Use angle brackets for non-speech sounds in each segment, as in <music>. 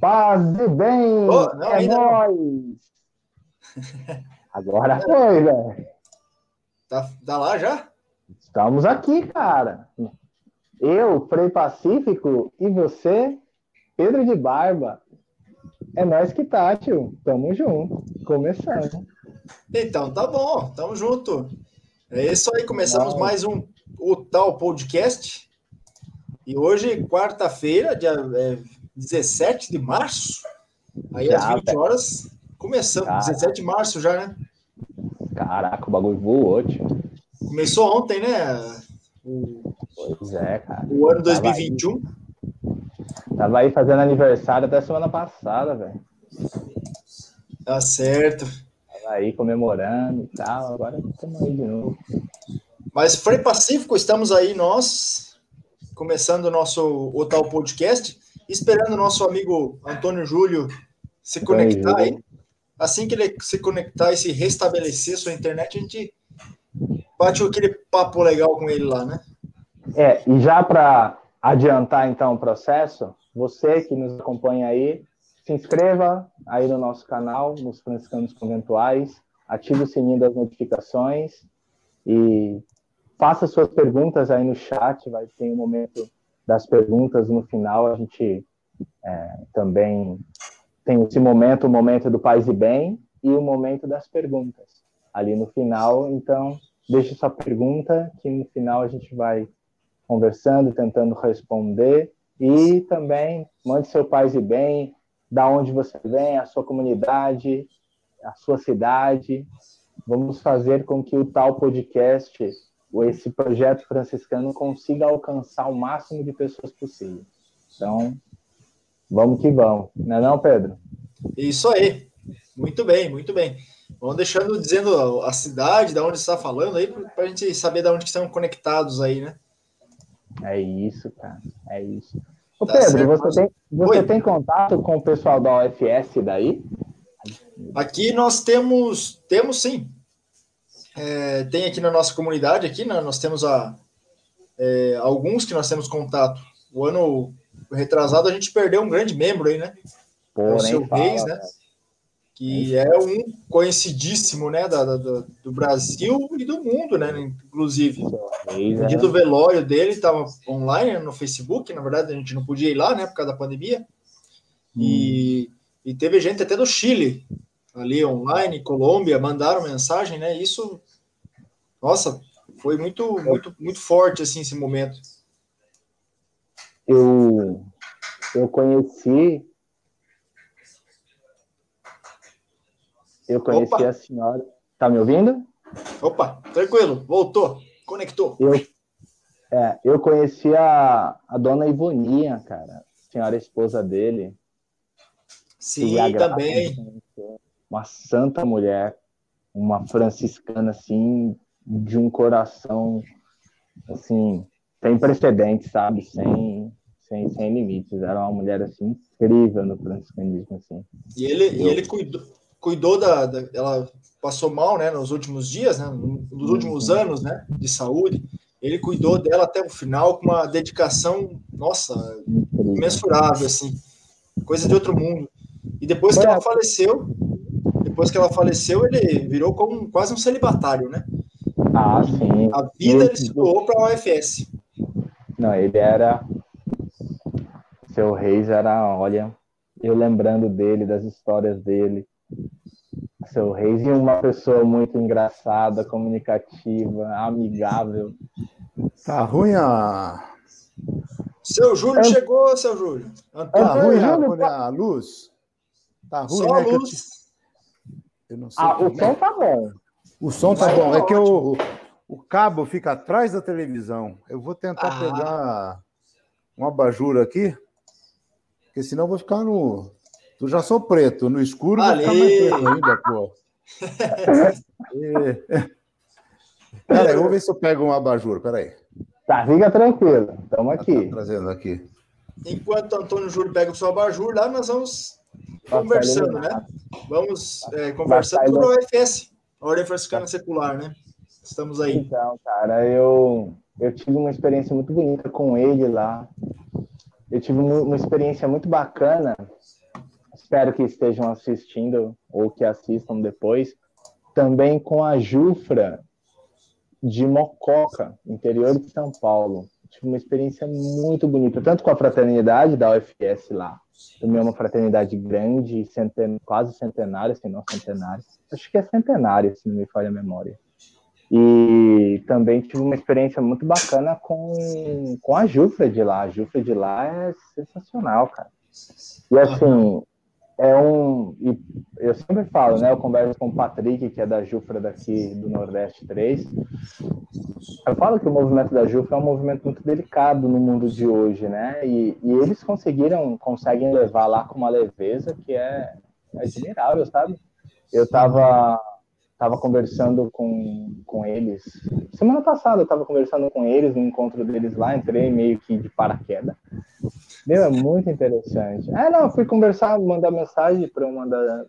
Paz e bem! Oh, não, é nóis! <laughs> Agora foi, velho. Tá, tá lá já? Estamos aqui, cara. Eu, Frei Pacífico, e você, Pedro de Barba. É nós que tá, tio. Tamo junto. Começando. Então, tá bom. Tamo junto. É isso aí. Começamos Não. mais um o tal podcast. E hoje, quarta-feira, dia é, 17 de março, aí já, às 20 velho. horas, começamos. Caraca. 17 de março já, né? Caraca, o bagulho voou, tio. Começou ontem, né? O, pois é, cara. O ano 2021. Tava aí, tava aí fazendo aniversário até semana passada, velho. Tá certo. Tava aí comemorando e tal, agora estamos aí de novo. Mas Frei Pacífico, estamos aí nós, começando o nosso o tal podcast, esperando o nosso amigo Antônio Júlio se conectar aí. Assim que ele se conectar e se restabelecer sua internet, a gente bate aquele papo legal com ele lá, né? É, e já para adiantar então o processo, você que nos acompanha aí, se inscreva aí no nosso canal, nos Franciscanos Conventuais, ative o sininho das notificações e faça suas perguntas aí no chat, vai ter um momento das perguntas no final, a gente é, também tem esse momento, o momento do paz e bem e o momento das perguntas ali no final, então deixe sua pergunta que no final a gente vai conversando, tentando responder e também mande seu paz e bem, da onde você vem, a sua comunidade, a sua cidade. Vamos fazer com que o tal podcast esse projeto franciscano consiga alcançar o máximo de pessoas possível. Então, vamos que vamos, não é não, Pedro? Isso aí. Muito bem, muito bem. Vamos deixando dizendo a cidade, da onde está falando aí, para a gente saber da onde que estão conectados aí, né? É isso, cara. É isso. Ô, tá Pedro, certo, você, tem, você tem contato com o pessoal da UFS daí? Aqui nós temos, temos sim é, tem aqui na nossa comunidade, aqui né, nós temos a, é, alguns que nós temos contato. O ano retrasado a gente perdeu um grande membro aí, né? Pô, é o seu Reis, né? Que é um conhecidíssimo, né, da, da, do Brasil e do mundo, né, inclusive. O dia do velório dele estava online né, no Facebook, na verdade a gente não podia ir lá, né, por causa da pandemia. Hum. E, e teve gente até do Chile ali online, Colômbia, mandaram mensagem, né? Isso, nossa, foi muito, muito, muito forte assim esse momento. Eu, eu conheci, eu conheci Opa. a senhora. Tá me ouvindo? Opa, tranquilo, voltou, conectou. Eu, é, eu conheci a, a dona Ivoninha, cara, senhora esposa dele. Sim, também uma santa mulher, uma franciscana assim de um coração assim sem precedentes, sabe, sem sem, sem limites. Era uma mulher assim incrível no franciscanismo assim. E ele e ele cuidou cuidou da, da, ela passou mal, né, nos últimos dias, né, nos últimos uhum. anos, né, de saúde. Ele cuidou dela até o final com uma dedicação, nossa, imensurável assim, coisa de outro mundo. E depois que ela faleceu, depois que ela faleceu, ele virou como quase um celibatário, né? Ah, sim. A vida ele se doou para a UFS. Não, ele era. Seu Reis era, olha, eu lembrando dele, das histórias dele. Seu Reis e uma pessoa muito engraçada, comunicativa, amigável. Tá ruim a. Seu Júlio chegou, seu Júlio. Antônio, tá ruim a, a luz? Tá ruim, Só né? a luz. Eu não sei. Ah, o som tá bom. O som tá bom. É que o, o cabo fica atrás da televisão. Eu vou tentar ah. pegar um abajur aqui, porque senão eu vou ficar no. Eu já sou preto, no escuro vou ficar mais preto ainda, pô. <laughs> Peraí, vamos ver se eu pego um abajur, peraí. Tá, fica tranquilo, estamos aqui. Tá trazendo aqui. Enquanto o Antônio Júlio pega o seu abajur, lá nós vamos conversando, né? Vamos é, conversando sobre o UFS, a Ordem Franciscana Secular, né? Estamos aí. Então, cara, eu, eu tive uma experiência muito bonita com ele lá. Eu tive uma experiência muito bacana espero que estejam assistindo ou que assistam depois, também com a Jufra de Mococa, interior de São Paulo. Tive uma experiência muito bonita, tanto com a fraternidade da UFS lá, também é uma fraternidade grande, centen quase centenária, se não centenária. Acho que é centenária, se não me falha a memória. E também tive uma experiência muito bacana com, com a Jufra de lá. A Jufra de lá é sensacional, cara. E assim, é um. eu sempre falo, né? Eu converso com o Patrick, que é da Jufra daqui do Nordeste 3. Eu falo que o movimento da Jufra é um movimento muito delicado no mundo de hoje, né? E, e eles conseguiram, conseguem levar lá com uma leveza que é, é admirável, sabe? Eu tava estava conversando com, com eles. Semana passada eu estava conversando com eles no encontro deles lá, entrei meio que de paraquedas. Meu, é muito interessante. É, não, fui conversar, mandar mensagem para uma, da,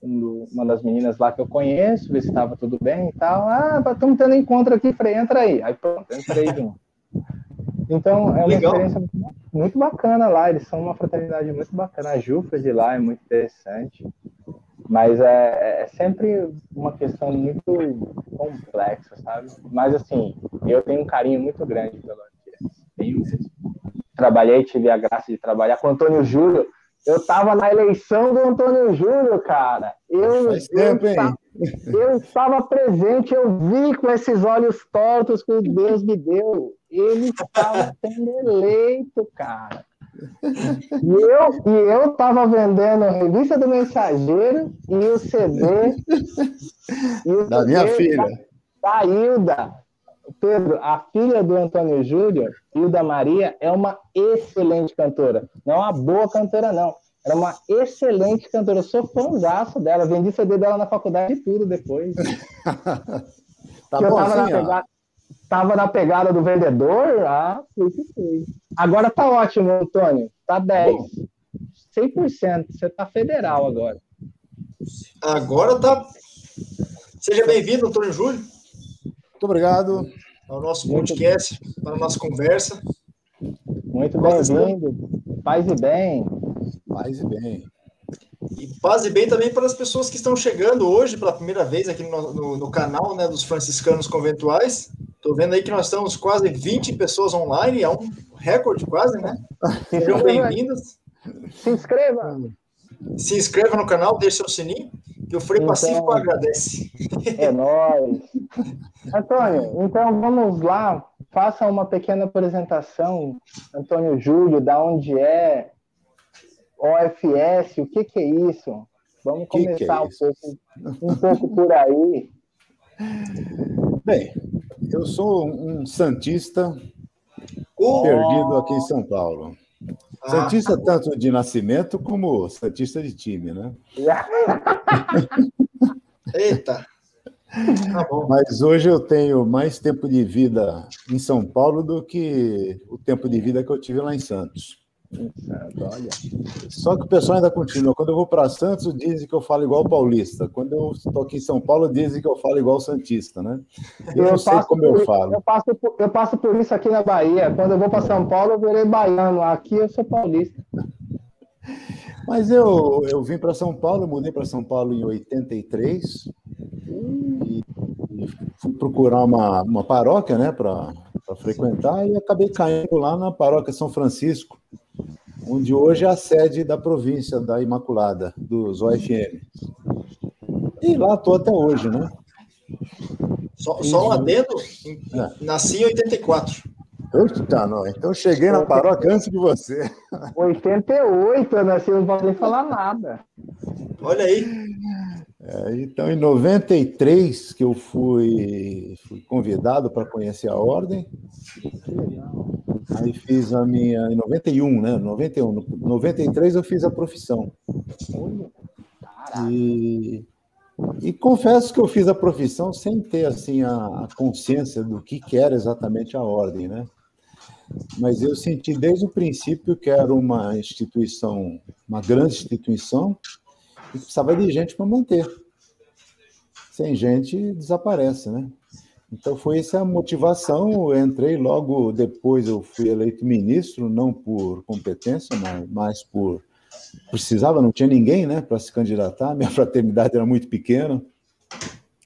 uma das meninas lá que eu conheço, ver se estava tudo bem e tal. Ah, estamos tendo encontro aqui, falei, entra aí. Aí pronto, entrei junto. Então, é uma Legal. experiência muito bacana lá. Eles são uma fraternidade muito bacana. A Jufra de lá é muito interessante. Mas é, é sempre uma questão muito complexa, sabe? Mas, assim, eu tenho um carinho muito grande pelo Arqueires. Tenho mesmo. Trabalhei, tive a graça de trabalhar com o Antônio Júlio. Eu estava na eleição do Antônio Júlio, cara. Eu, Faz tempo, eu, hein? eu estava presente, eu vi com esses olhos tortos que Deus me deu. Ele estava sendo eleito, cara. E eu, e eu tava vendendo a revista do Mensageiro e o CD. <laughs> E o da CD minha filha. Da, da Hilda. Pedro, a filha do Antônio Júlio, Hilda Maria, é uma excelente cantora. Não é uma boa cantora, não. Era uma excelente cantora. Eu sou fãzaço dela. Vendi CD dela na faculdade e tudo depois. <laughs> tá bom, eu tava assim, na pegada, Tava na pegada do vendedor? Ah, foi que foi. Agora tá ótimo, Antônio. Tá 10. 100%. Você tá federal agora. Agora tá. Seja bem-vindo, Antônio Júlio. Muito obrigado. Ao nosso podcast, para a nossa conversa. Muito bem-vindo. Paz e bem. Paz e bem. E paz e bem também para as pessoas que estão chegando hoje pela primeira vez aqui no, no, no canal né, dos franciscanos conventuais. Estou vendo aí que nós estamos quase 20 pessoas online, é um recorde quase, né? Sejam bem-vindos. Se inscreva. Se inscreva no canal, deixe seu sininho, que o Frei então, Pacífico agradece. É nóis. Antônio, então vamos lá, faça uma pequena apresentação, Antônio Júlio, da onde é, OFS, o que, que é isso? Vamos começar que que é um, pouco, um pouco por aí. Bem, eu sou um santista oh. perdido aqui em São Paulo. Ah. Santista tanto de nascimento como santista de time, né? <laughs> Eita! Tá Mas hoje eu tenho mais tempo de vida em São Paulo do que o tempo de vida que eu tive lá em Santos. Olha. Só que o pessoal ainda continua. Quando eu vou para Santos, dizem que eu falo igual paulista. Quando eu estou aqui em São Paulo, dizem que eu falo igual santista, né? Eu, eu não sei como eu falo. Eu passo, por, eu passo por isso aqui na Bahia. Quando eu vou para São Paulo, eu virei baiano. Aqui eu sou paulista. Mas eu, eu vim para São Paulo, mudei para São Paulo em 83 e, e fui procurar uma, uma paróquia, né, para frequentar e acabei caindo lá na paróquia São Francisco onde hoje é a sede da província da Imaculada, dos OFM. E lá estou até hoje, né? Só, só um adendo, é. nasci em 84. Tá, não. Então cheguei na paróquia antes de você. 88, eu nasci, não posso nem falar nada. Olha aí. É, então, em 93, que eu fui, fui convidado para conhecer a ordem. Aí fiz a minha. Em 91, né? 91. No 93 eu fiz a profissão. E, e confesso que eu fiz a profissão sem ter assim a, a consciência do que, que era exatamente a ordem, né? Mas eu senti desde o princípio que era uma instituição, uma grande instituição, e precisava de gente para manter. Sem gente, desaparece, né? Então foi essa a motivação. Eu entrei logo depois, eu fui eleito ministro, não por competência, mas, mas por precisava, não tinha ninguém, né, para se candidatar. Minha <laughs> fraternidade era muito pequena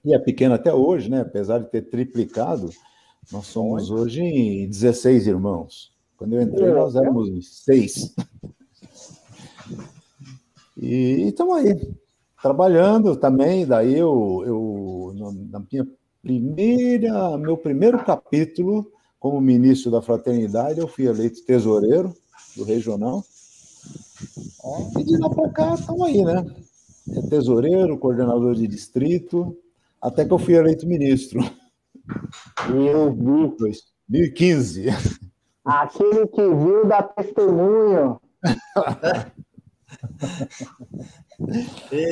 e é pequena até hoje, né? Apesar de ter triplicado, nós somos hoje 16 irmãos. Quando eu entrei, nós éramos seis. E estamos aí, trabalhando também. Daí eu, eu na minha primeira, meu primeiro capítulo como ministro da Fraternidade, eu fui eleito tesoureiro do regional. E de lá para cá, estamos aí, né? É tesoureiro, coordenador de distrito, até que eu fui eleito ministro. Eu vi. 2015. Aquele que viu dá testemunho. <laughs>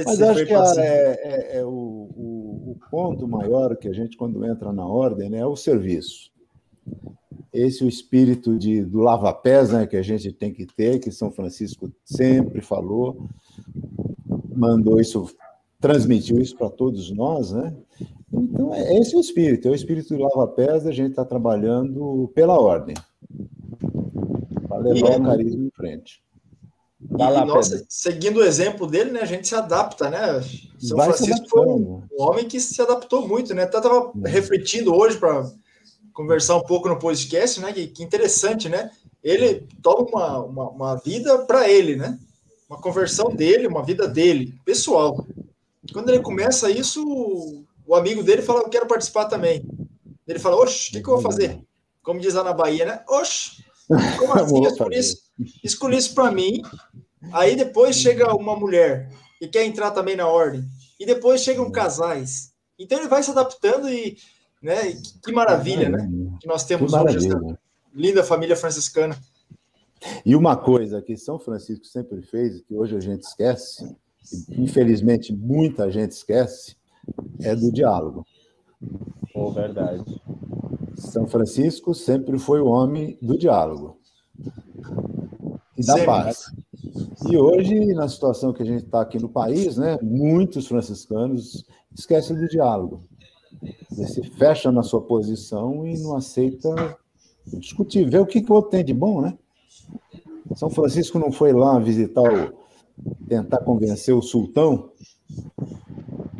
Mas acho que é, é, é o, o, o, ponto maior que a gente, quando entra na ordem, né, é o serviço. Esse é o espírito de, do lava-pés né, que a gente tem que ter, que São Francisco sempre falou, mandou isso, transmitiu isso para todos nós, né? Então, é, esse é o espírito, é o espírito do lava-pés, a gente está trabalhando pela ordem, para levar e, o carisma em frente. E, lá, nossa, seguindo o exemplo dele, né, a gente se adapta, né? São Vai Francisco foi um, homem que se adaptou muito, né? Estava é. refletindo hoje para conversar um pouco no podcast, né? Que, que interessante, né? Ele toma uma, uma, uma vida para ele, né? Uma conversão dele, uma vida dele, pessoal. Quando ele começa isso, o amigo dele fala: Eu quero participar também. Ele fala: Oxe, o que, que, eu vou fazer? Como diz lá na Bahia, né? Oxe, <laughs> como assim? Escolhi isso, escolhi isso para mim. Aí depois chega uma mulher e quer entrar também na ordem. E depois chegam casais. Então ele vai se adaptando e né? Que maravilha, né? Que nós temos que hoje essa linda família franciscana. E uma coisa que São Francisco sempre fez, que hoje a gente esquece, infelizmente muita gente esquece, é do diálogo. Oh, verdade. São Francisco sempre foi o homem do diálogo e da sempre. paz. E hoje, na situação que a gente está aqui no país, né, muitos franciscanos esquecem do diálogo. Ele se fecha na sua posição e não aceita discutir, ver o que, que o outro tem de bom, né? São Francisco não foi lá visitar o. tentar convencer o sultão.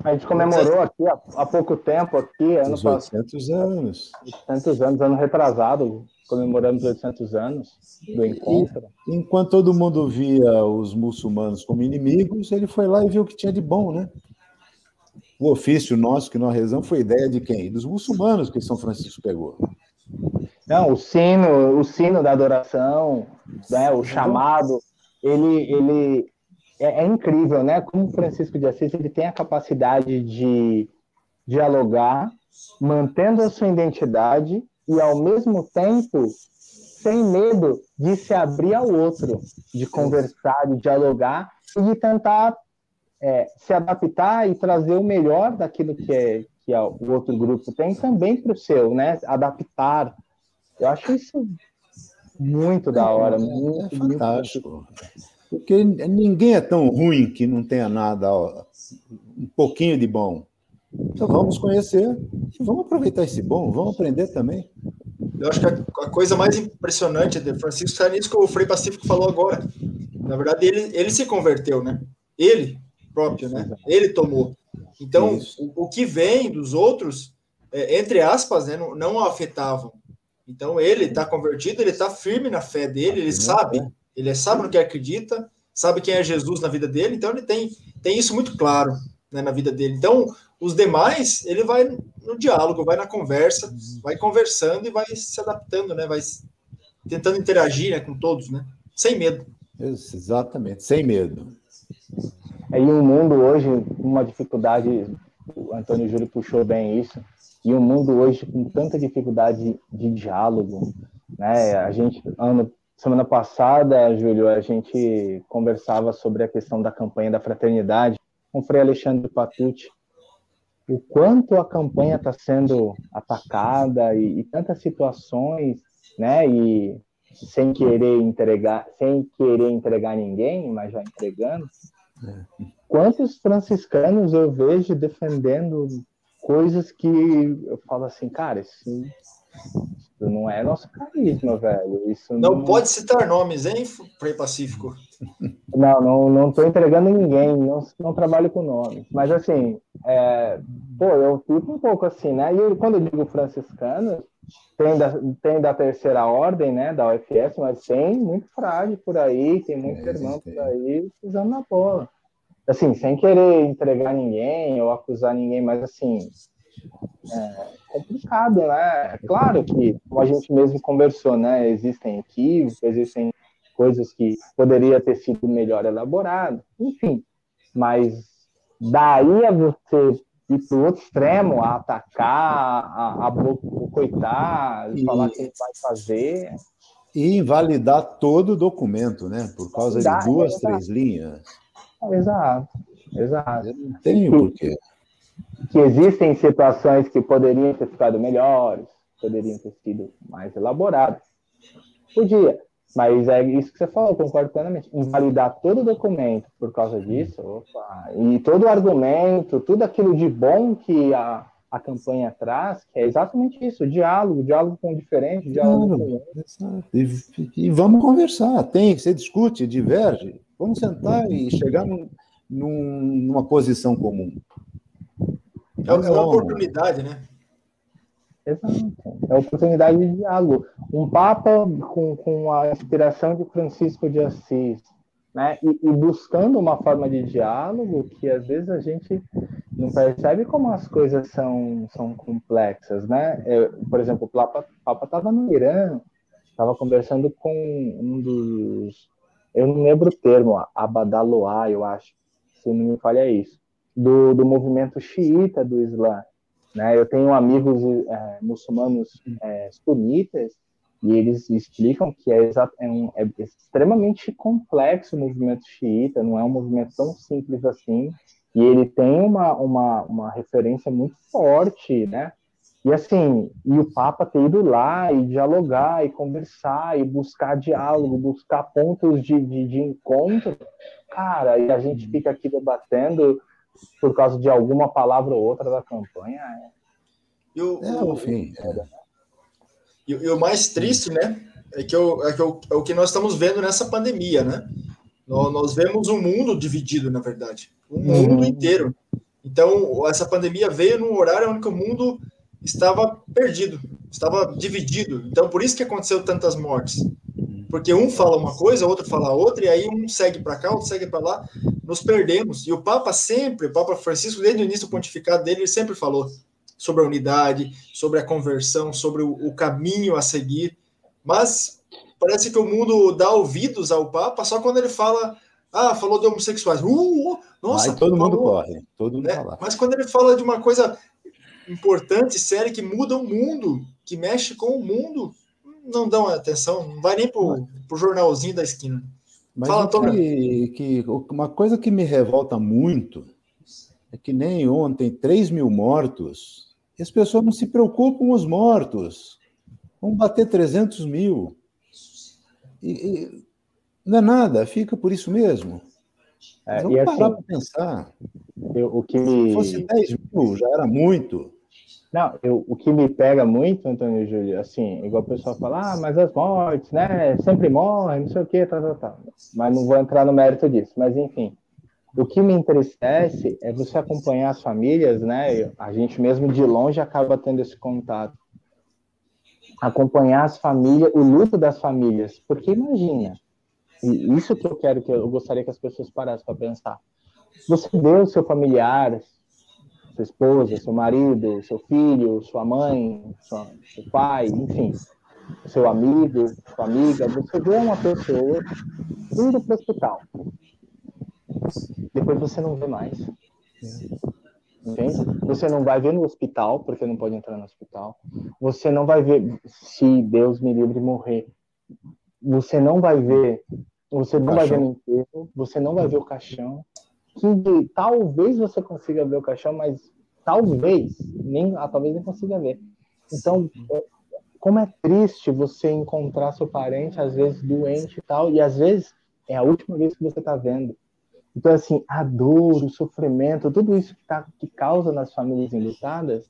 A gente comemorou aqui há, há pouco tempo, aqui, ano Os 800 anos. 800 anos, ano retrasado, comemorando os 800 anos do encontro. E, enquanto todo mundo via os muçulmanos como inimigos, ele foi lá e viu o que tinha de bom, né? o ofício nosso que nós rezamos foi ideia de quem? Dos muçulmanos que São Francisco pegou. Não, o sino, o sino da adoração, né, o chamado, ele, ele é, é, incrível, né? Como Francisco de Assis ele tem a capacidade de dialogar, mantendo a sua identidade e ao mesmo tempo sem medo de se abrir ao outro, de conversar, de dialogar e de tentar é, se adaptar e trazer o melhor daquilo que, é, que é o outro grupo tem também para o seu, né? Adaptar. Eu acho isso muito da hora. É, muito, é fantástico. Muito... Porque ninguém é tão ruim que não tenha nada, ó, um pouquinho de bom. Então vamos conhecer, vamos aproveitar esse bom, vamos aprender também. Eu acho que a, coisa mais impressionante de Francisco está nisso que o Frei Pacífico falou agora. Na verdade, ele, ele se converteu, né? Ele, próprio, né? Ele tomou. Então, o, o, que vem dos outros, é, entre aspas, né, não, não afetavam. Então, ele está convertido, ele está firme na fé dele, ele sabe, ele sabe no que acredita, sabe quem é Jesus na vida dele, então ele tem, tem isso muito claro né, na vida dele. Então, os demais, ele vai no diálogo, vai na conversa, vai conversando e vai se adaptando, né? Vai tentando interagir né, com todos, né? Sem medo. Exatamente, sem medo. É, em um mundo hoje, uma dificuldade, o Antônio Júlio puxou bem isso, e um mundo hoje com tanta dificuldade de diálogo, né? A gente, ano, semana passada, Júlio, a gente conversava sobre a questão da campanha da fraternidade com o Frei Alexandre Patucci, o quanto a campanha está sendo atacada e, e, tantas situações, né? E sem querer entregar, sem querer entregar ninguém, mas já entregando, Quantos franciscanos eu vejo defendendo coisas que eu falo assim, cara, isso, isso não é nosso carisma, velho. Isso não, não, pode citar nomes, hein, Frei Pacífico? <laughs> Não, não, não estou entregando ninguém, não, não trabalho com nomes. Mas assim, é, pô, eu fico um pouco assim, né? E quando eu digo franciscano, tem da, tem da terceira ordem, né, da UFS, mas tem muito frade por aí, tem muito é, irmão por aí pisando na bola. Assim, sem querer entregar ninguém ou acusar ninguém, mas assim, é complicado, né? É claro que, como a gente mesmo conversou, né, existem equívocos, existem coisas que poderia ter sido melhor elaborado, enfim, mas daí a você ir para o outro extremo, a atacar, a, a boicotar, e... falar que ele vai fazer. E invalidar todo o documento, né? Por causa de duas, três linhas. Exato, exato. Eu não tenho porquê. Que existem situações que poderiam ter ficado melhores, poderiam ter sido mais elaboradas. Podia. Mas é isso que você falou, concordo plenamente. Invalidar todo o documento por causa disso, opa, e todo o argumento, tudo aquilo de bom que a, a campanha traz, que é exatamente isso, o diálogo, o diálogo com o diferente, o diálogo claro, com e, e, vamos conversar, tem, você discute, diverge, vamos sentar e chegar num, numa posição comum. É, é uma oportunidade, né? Exato. É oportunidade de diálogo. Um Papa com, com a inspiração de Francisco de Assis, né? E, e, buscando uma forma de diálogo que às vezes a gente não percebe como as coisas são, são complexas, né? Eu, por exemplo, o Papa estava no Irã, estava conversando com um dos, eu não lembro o termo, Abadaloá, eu acho, se não me falha isso, do, do movimento xiita do Islã. Né? Eu tenho amigos é, muçulmanos é, sunitas e eles explicam que é, é, um, é, extremamente complexo o movimento xiita, não é um movimento tão simples assim, e ele tem uma, uma, uma referência muito forte, né? E assim, e o Papa ter ido lá e dialogar e conversar e buscar diálogo, buscar pontos de, de, de encontro, cara, e a gente fica aqui debatendo por causa de alguma palavra ou outra da campanha. É... E o, é, o, fim, é. E, e, o mais triste, né, é que, eu, é, que eu, é o que nós estamos vendo nessa pandemia, né? Nós, nós vemos um mundo dividido, na verdade, um uhum. mundo inteiro. Então, essa pandemia veio num horário onde o mundo estava perdido, estava dividido. Então, por isso que aconteceu tantas mortes. Porque um fala uma coisa, outro fala outra, e aí um segue para cá, outro segue para lá, nos perdemos. E o Papa sempre, o Papa Francisco, desde o início do pontificado dele, ele sempre falou sobre a unidade, sobre a conversão, sobre o, o caminho a seguir. Mas parece que o mundo dá ouvidos ao Papa só quando ele fala ah, falou de homossexuais. Uh, uh nossa, Aí todo mundo corre, todo mundo né? Mas quando ele fala de uma coisa importante, séria, que muda o mundo, que mexe com o mundo, não dão atenção, não vai nem pro, pro jornalzinho da esquina. Mas Fala, que, que, uma coisa que me revolta muito é que nem ontem, 3 mil mortos, e as pessoas não se preocupam com os mortos. Vão bater 300 mil. E, e não é nada, fica por isso mesmo. É, Vamos parar assim, para pensar. Eu, o que me... Se fosse 10 mil, já era muito. Não, eu, o que me pega muito, Antônio e Júlio, assim, igual o pessoal fala, ah, mas as mortes, né, sempre morrem, não sei o quê, tá, tá, tá. Mas não vou entrar no mérito disso. Mas, enfim, o que me entristece é você acompanhar as famílias, né, a gente mesmo de longe acaba tendo esse contato. Acompanhar as famílias, o luto das famílias, porque imagina, isso que eu quero, que eu gostaria que as pessoas parassem para pensar. Você vê o seu familiar, sua esposa, seu marido, seu filho, sua mãe, sua, seu pai, enfim, seu amigo, sua amiga, você vê uma pessoa indo para o hospital. Depois você não vê mais. Entende? Você não vai ver no hospital, porque não pode entrar no hospital. Você não vai ver, se Deus me livre morrer. Você não vai ver, você não vai ver no enterro, você não vai ver o caixão, que talvez você consiga ver o caixão, mas talvez nem, ah, talvez nem consiga ver. Então, é, como é triste você encontrar seu parente às vezes doente e tal, e às vezes é a última vez que você está vendo. Então, assim, a dor, o sofrimento, tudo isso que, tá, que causa nas famílias enlutadas,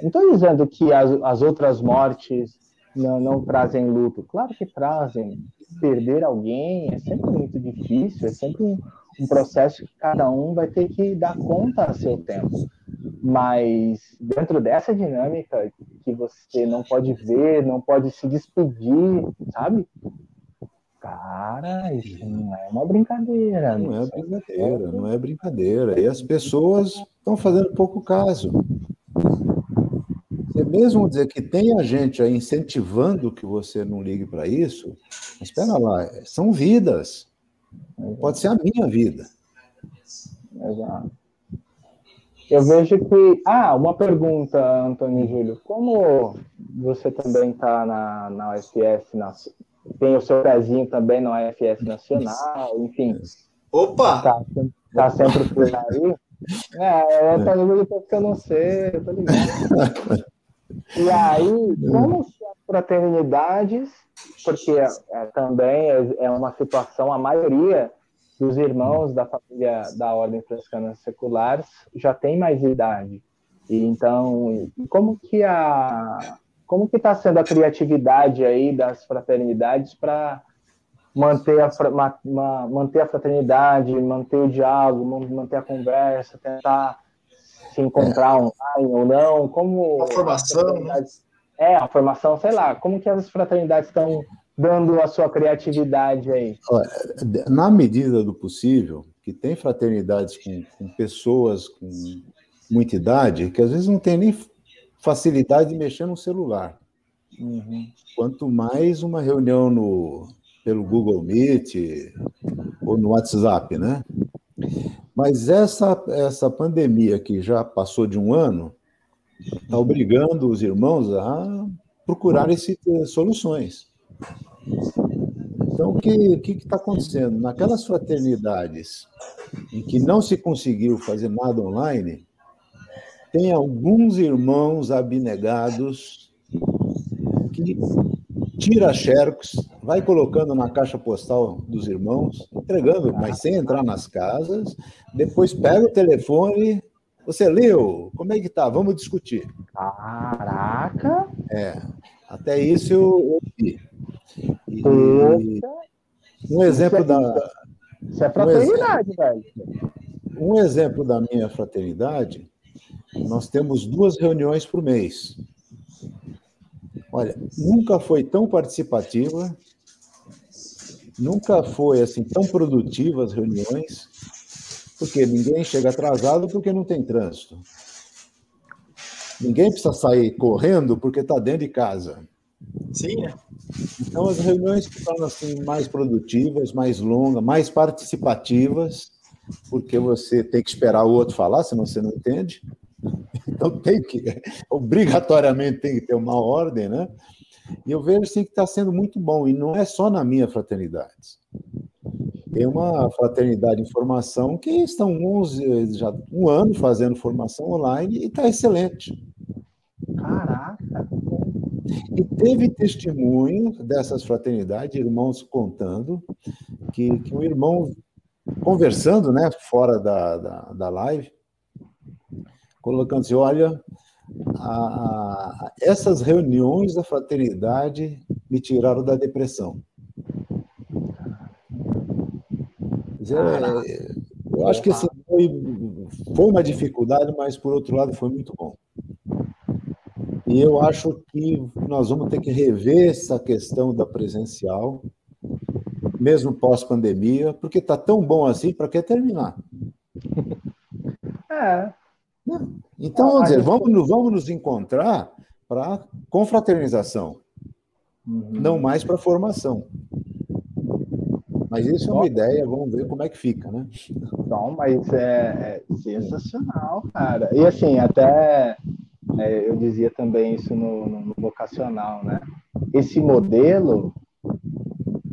não estou dizendo que as, as outras mortes não, não trazem luto. Claro que trazem. perder alguém é sempre muito difícil, é sempre um, um processo que cada um vai ter que dar conta a seu tempo. Mas dentro dessa dinâmica que você não pode ver, não pode se despedir, sabe? Cara, isso não é uma brincadeira. Não é brincadeira, não é brincadeira. E as pessoas estão fazendo pouco caso. Você mesmo dizer que tem a gente aí incentivando que você não ligue para isso, mas espera lá, são vidas. Pode ser a minha vida. Exato. Eu vejo que. Ah, uma pergunta, Antônio Júlio. Como você também está na, na UFS, na, tem o seu pezinho também na UFS Nacional, enfim. Opa! Está tá sempre por aí. É, eu tô ligado que eu não sei, eu tô ligado. <laughs> E aí, como as fraternidades, porque é, é, também é, é uma situação, a maioria dos irmãos da família da Ordem Franciscana Seculares já tem mais idade. E então, como que a como que está sendo a criatividade aí das fraternidades para manter a, ma, manter a fraternidade, manter o diálogo, manter a conversa, tentar se encontrar é. online ou não? Como a formação, né? É, a formação, sei lá, como que as fraternidades estão dando a sua criatividade aí? Na medida do possível, que tem fraternidades com, com pessoas com muita idade, que às vezes não tem nem facilidade de mexer no celular. Uhum. Quanto mais uma reunião no, pelo Google Meet ou no WhatsApp, né? Mas essa, essa pandemia que já passou de um ano está obrigando os irmãos a procurar esse, soluções. Então, o que está acontecendo? Naquelas fraternidades em que não se conseguiu fazer nada online, tem alguns irmãos abnegados que tira xerox, vai colocando na caixa postal dos irmãos, entregando, mas sem entrar nas casas, depois pega o telefone, você leu? Como é que tá? Vamos discutir. Caraca! É, até isso eu vi. E, um exemplo da. Isso é fraternidade, velho. Um exemplo da minha fraternidade, nós temos duas reuniões por mês. Olha, nunca foi tão participativa, nunca foi assim tão produtiva as reuniões, porque ninguém chega atrasado porque não tem trânsito. Ninguém precisa sair correndo porque está dentro de casa. Sim, né? Então as reuniões se tornam assim mais produtivas, mais longas, mais participativas, porque você tem que esperar o outro falar, senão você não entende. <laughs> Então tem que, obrigatoriamente tem que ter uma ordem, né? E eu vejo assim que está sendo muito bom, e não é só na minha fraternidade. Tem uma fraternidade em formação que estão 11, já um ano fazendo formação online e está excelente. Caraca! E teve testemunho dessas fraternidades, irmãos contando, que, que um irmão conversando, né, fora da, da, da live, colocando assim: olha, a, a, essas reuniões da fraternidade me tiraram da depressão. É, eu acho que assim, foi, foi uma dificuldade, mas por outro lado foi muito bom. E eu acho que nós vamos ter que rever essa questão da presencial, mesmo pós-pandemia, porque está tão bom assim, para que terminar? <laughs> É, então, vamos dizer, vamos, vamos nos encontrar para confraternização, uhum. não mais para formação. Mas isso é uma ideia, vamos ver como é que fica, né? Não, mas é, é sensacional, cara. E assim, até é, eu dizia também isso no, no vocacional, né? Esse modelo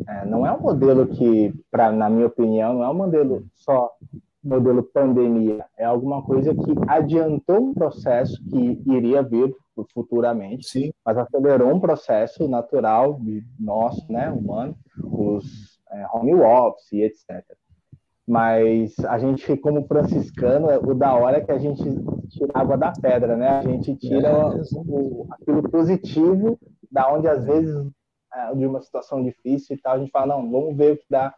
é, não é um modelo que, pra, na minha opinião, não é um modelo só modelo pandemia é alguma coisa que adiantou um processo que iria vir futuramente, Sim. mas acelerou um processo natural nosso, né, humano, os é, home office e etc. Mas a gente, como franciscano, o da hora é que a gente tira água da pedra, né? A gente tira é, o, aquilo positivo da onde às vezes é, de uma situação difícil e tal, a gente fala, não, vamos ver o que dá.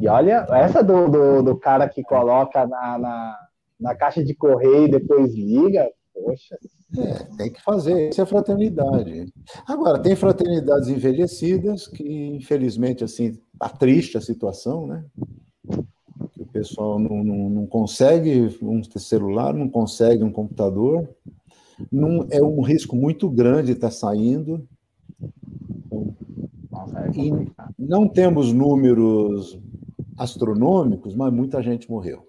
E olha, essa do, do, do cara que coloca na, na, na, caixa de correio e depois liga, poxa. É, tem que fazer, isso é fraternidade. Agora, tem fraternidades envelhecidas que, infelizmente, assim, tá triste a situação, né? o pessoal não, não, não consegue um celular, não consegue um computador, não, é um risco muito grande estar tá saindo. E não temos números astronômicos, mas muita gente morreu.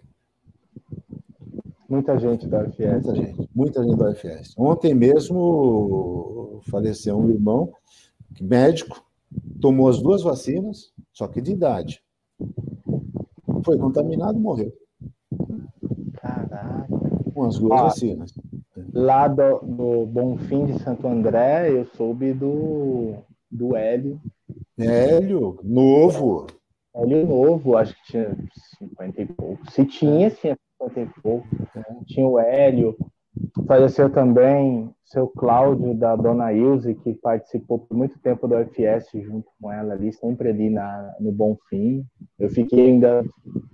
Muita gente da UFS. Muita gente, muita gente da UFS. Ontem mesmo faleceu um irmão, médico, tomou as duas vacinas, só que de idade. Foi contaminado e morreu. Caraca. Com as duas ah, vacinas. Lá do, do Bonfim de Santo André, eu soube do, do Hélio. Hélio, novo. Hélio novo, acho que tinha 50 e pouco. Se tinha, tinha 50 e pouco. É. Tinha o Hélio. Faleceu também seu Cláudio, da Dona Ilse, que participou por muito tempo do UFS junto com ela ali, sempre ali na, no Bonfim. Eu fiquei ainda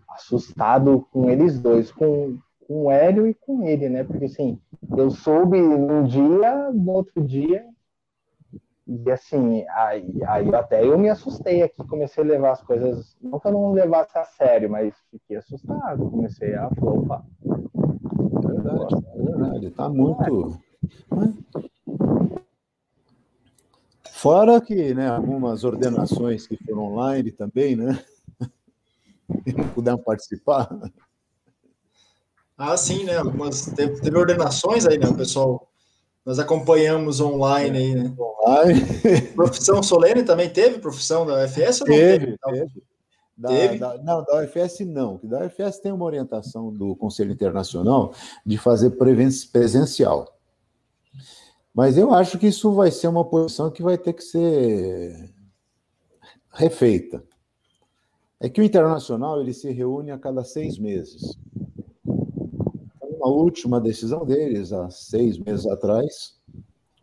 assustado com eles dois, com, com o Hélio e com ele, né? Porque assim, eu soube num dia, no outro dia, e assim, aí, aí até eu me assustei aqui, comecei a levar as coisas, não que eu não levasse a sério, mas fiquei assustado, comecei a falar, É verdade, é verdade, tá muito. Fora que, né, algumas ordenações que foram online também, né? E <laughs> não puderam participar. Ah, sim, né? Algumas, teve, teve ordenações aí, né? Pessoal, nós acompanhamos online aí, né? Online. Profissão solene também teve profissão da UFS ou não teve? Teve? Da, não, da UFS não. Da UFS tem uma orientação do Conselho Internacional de fazer presencial. Mas eu acho que isso vai ser uma posição que vai ter que ser refeita. É que o internacional ele se reúne a cada seis meses. Então, a última decisão deles, há seis meses atrás,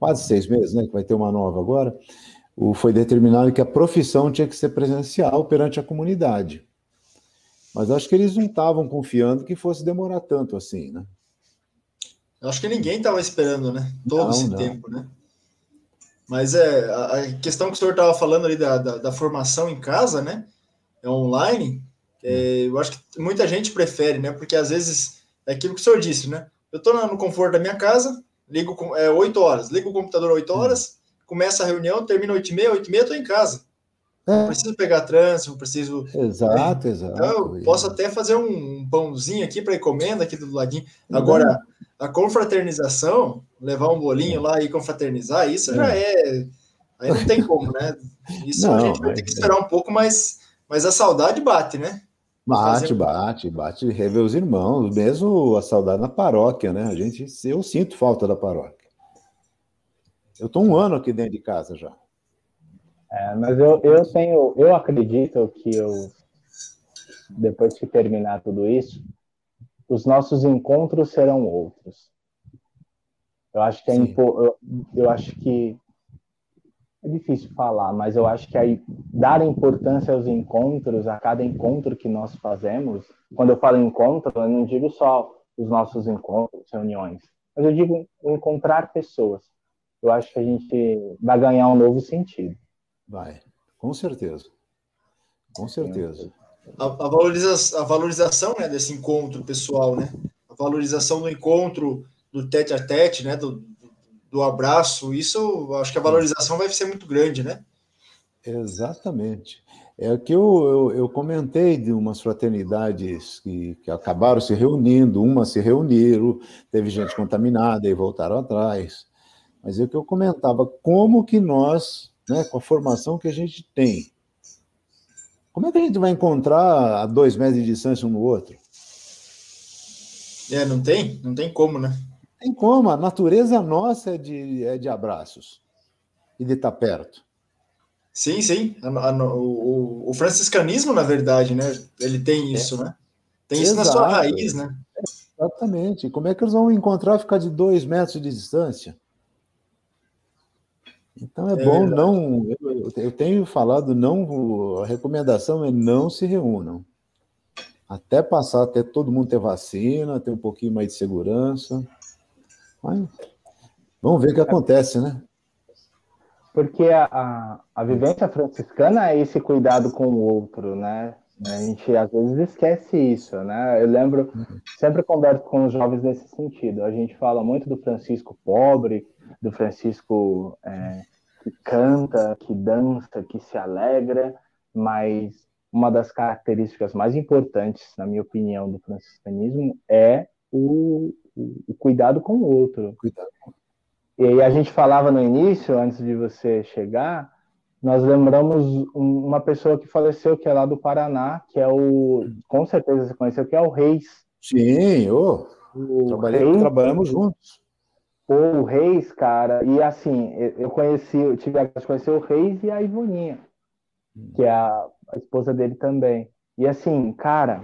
quase seis meses, né, que vai ter uma nova agora, foi determinado que a profissão tinha que ser presencial perante a comunidade. Mas acho que eles não estavam confiando que fosse demorar tanto assim, né? Eu acho que ninguém estava esperando, né? Todo não, esse não. tempo, né? Mas é a, questão que o senhor estava falando ali da, da, da, formação em casa, né? É online. É, eu acho que muita gente prefere, né? Porque às vezes é aquilo que o senhor disse, né? Eu estou no conforto da minha casa, ligo com é, 8 horas, ligo o computador 8 horas, começa a reunião, termina 8 e meia, 8 e meia, estou em casa. É. Não preciso pegar trânsito, não preciso. Exato, exato. Então, eu posso até fazer um pãozinho aqui para encomenda aqui do ladinho. Agora, a confraternização, levar um bolinho lá e confraternizar, isso é. já é. Aí não tem como, né? Isso não, a gente vai ter que esperar um pouco, mas, mas a saudade bate, né? Bate, Fazer... bate, bate, rever os irmãos, mesmo a saudade na paróquia, né? A gente, eu sinto falta da paróquia. Eu estou um ano aqui dentro de casa já. É, mas eu, eu tenho, eu acredito que eu, depois que terminar tudo isso, os nossos encontros serão outros. Eu acho que é impo, eu, eu acho que é difícil falar, mas eu acho que aí dar importância aos encontros, a cada encontro que nós fazemos, quando eu falo encontro, eu não digo só os nossos encontros, reuniões, mas eu digo encontrar pessoas. Eu acho que a gente vai ganhar um novo sentido. Vai, com certeza. Com certeza. A, a, valoriza, a valorização né, desse encontro pessoal, né? A valorização do encontro, do tete a tete, né? Do, do abraço, isso acho que a valorização vai ser muito grande, né? Exatamente. É que eu, eu, eu comentei de umas fraternidades que, que acabaram se reunindo, umas se reuniram, teve gente contaminada e voltaram atrás. Mas é o que eu comentava, como que nós né, com a formação que a gente tem. Como é que a gente vai encontrar a dois metros de distância um no outro? É, não tem? Não tem como, né? Tem como. A natureza nossa é de, é de abraços e de estar perto. Sim, sim. O, o, franciscanismo, na verdade, né? Ele tem é. isso, é. né? Tem Exato. isso na sua raiz, né? Exatamente. Como é que eles vão encontrar ficar de dois metros de distância? Então é, é bom verdade. não. Eu, eu, tenho falado, não. A recomendação é não se reúnam. Até passar, até todo mundo ter vacina, ter um pouquinho mais de segurança. Mas vamos ver o que acontece, né? Porque a, a, a vivência franciscana é esse cuidado com o outro, né? A gente às vezes esquece isso, né? Eu lembro, sempre converso com os jovens nesse sentido. A gente fala muito do Francisco pobre, do Francisco é, que canta, que dança, que se alegra, mas uma das características mais importantes, na minha opinião, do franciscanismo é o, o, o cuidado com o outro. E aí a gente falava no início, antes de você chegar, nós lembramos uma pessoa que faleceu, que é lá do Paraná, que é o. Com certeza você conheceu, que é o Reis. Sim, oh, Reis, trabalhamos juntos. O Reis, cara, e assim, eu conheci, eu tive a de conhecer o Reis e a Ivoninha, que é a, a esposa dele também. E assim, cara,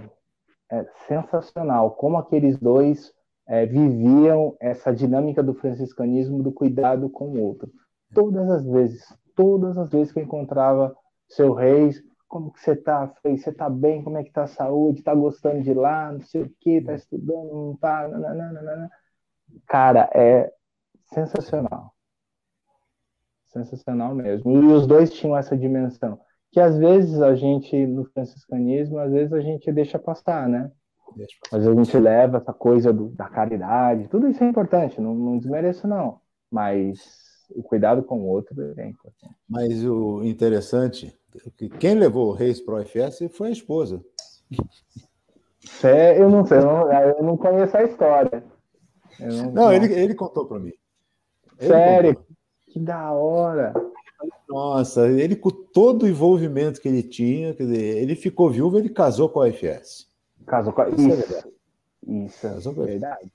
é sensacional como aqueles dois é, viviam essa dinâmica do franciscanismo do cuidado com o outro. Todas as vezes, todas as vezes que eu encontrava seu Reis, como que você tá, Frei? Você tá bem? Como é que tá a saúde? Tá gostando de lá? Não sei o que, tá estudando, não tá? Nananana. Cara, é sensacional. Sensacional mesmo. E os dois tinham essa dimensão. Que às vezes a gente, no franciscanismo, às vezes a gente deixa passar, né? Às vezes a gente leva essa coisa do, da caridade, tudo isso é importante, não, não desmereço, não. Mas o cuidado com o outro é importante. Mas o interessante é que quem levou o Reis para o FS foi a esposa. É, eu não sei, eu não, eu não conheço a história. Não, não, ele, ele contou para mim. Ele Sério? Contou. Que da hora. Nossa, ele com todo o envolvimento que ele tinha, quer dizer, ele ficou viúvo, ele casou com a FS. Casou com a... Isso, Isso é Isso, casou com a verdade.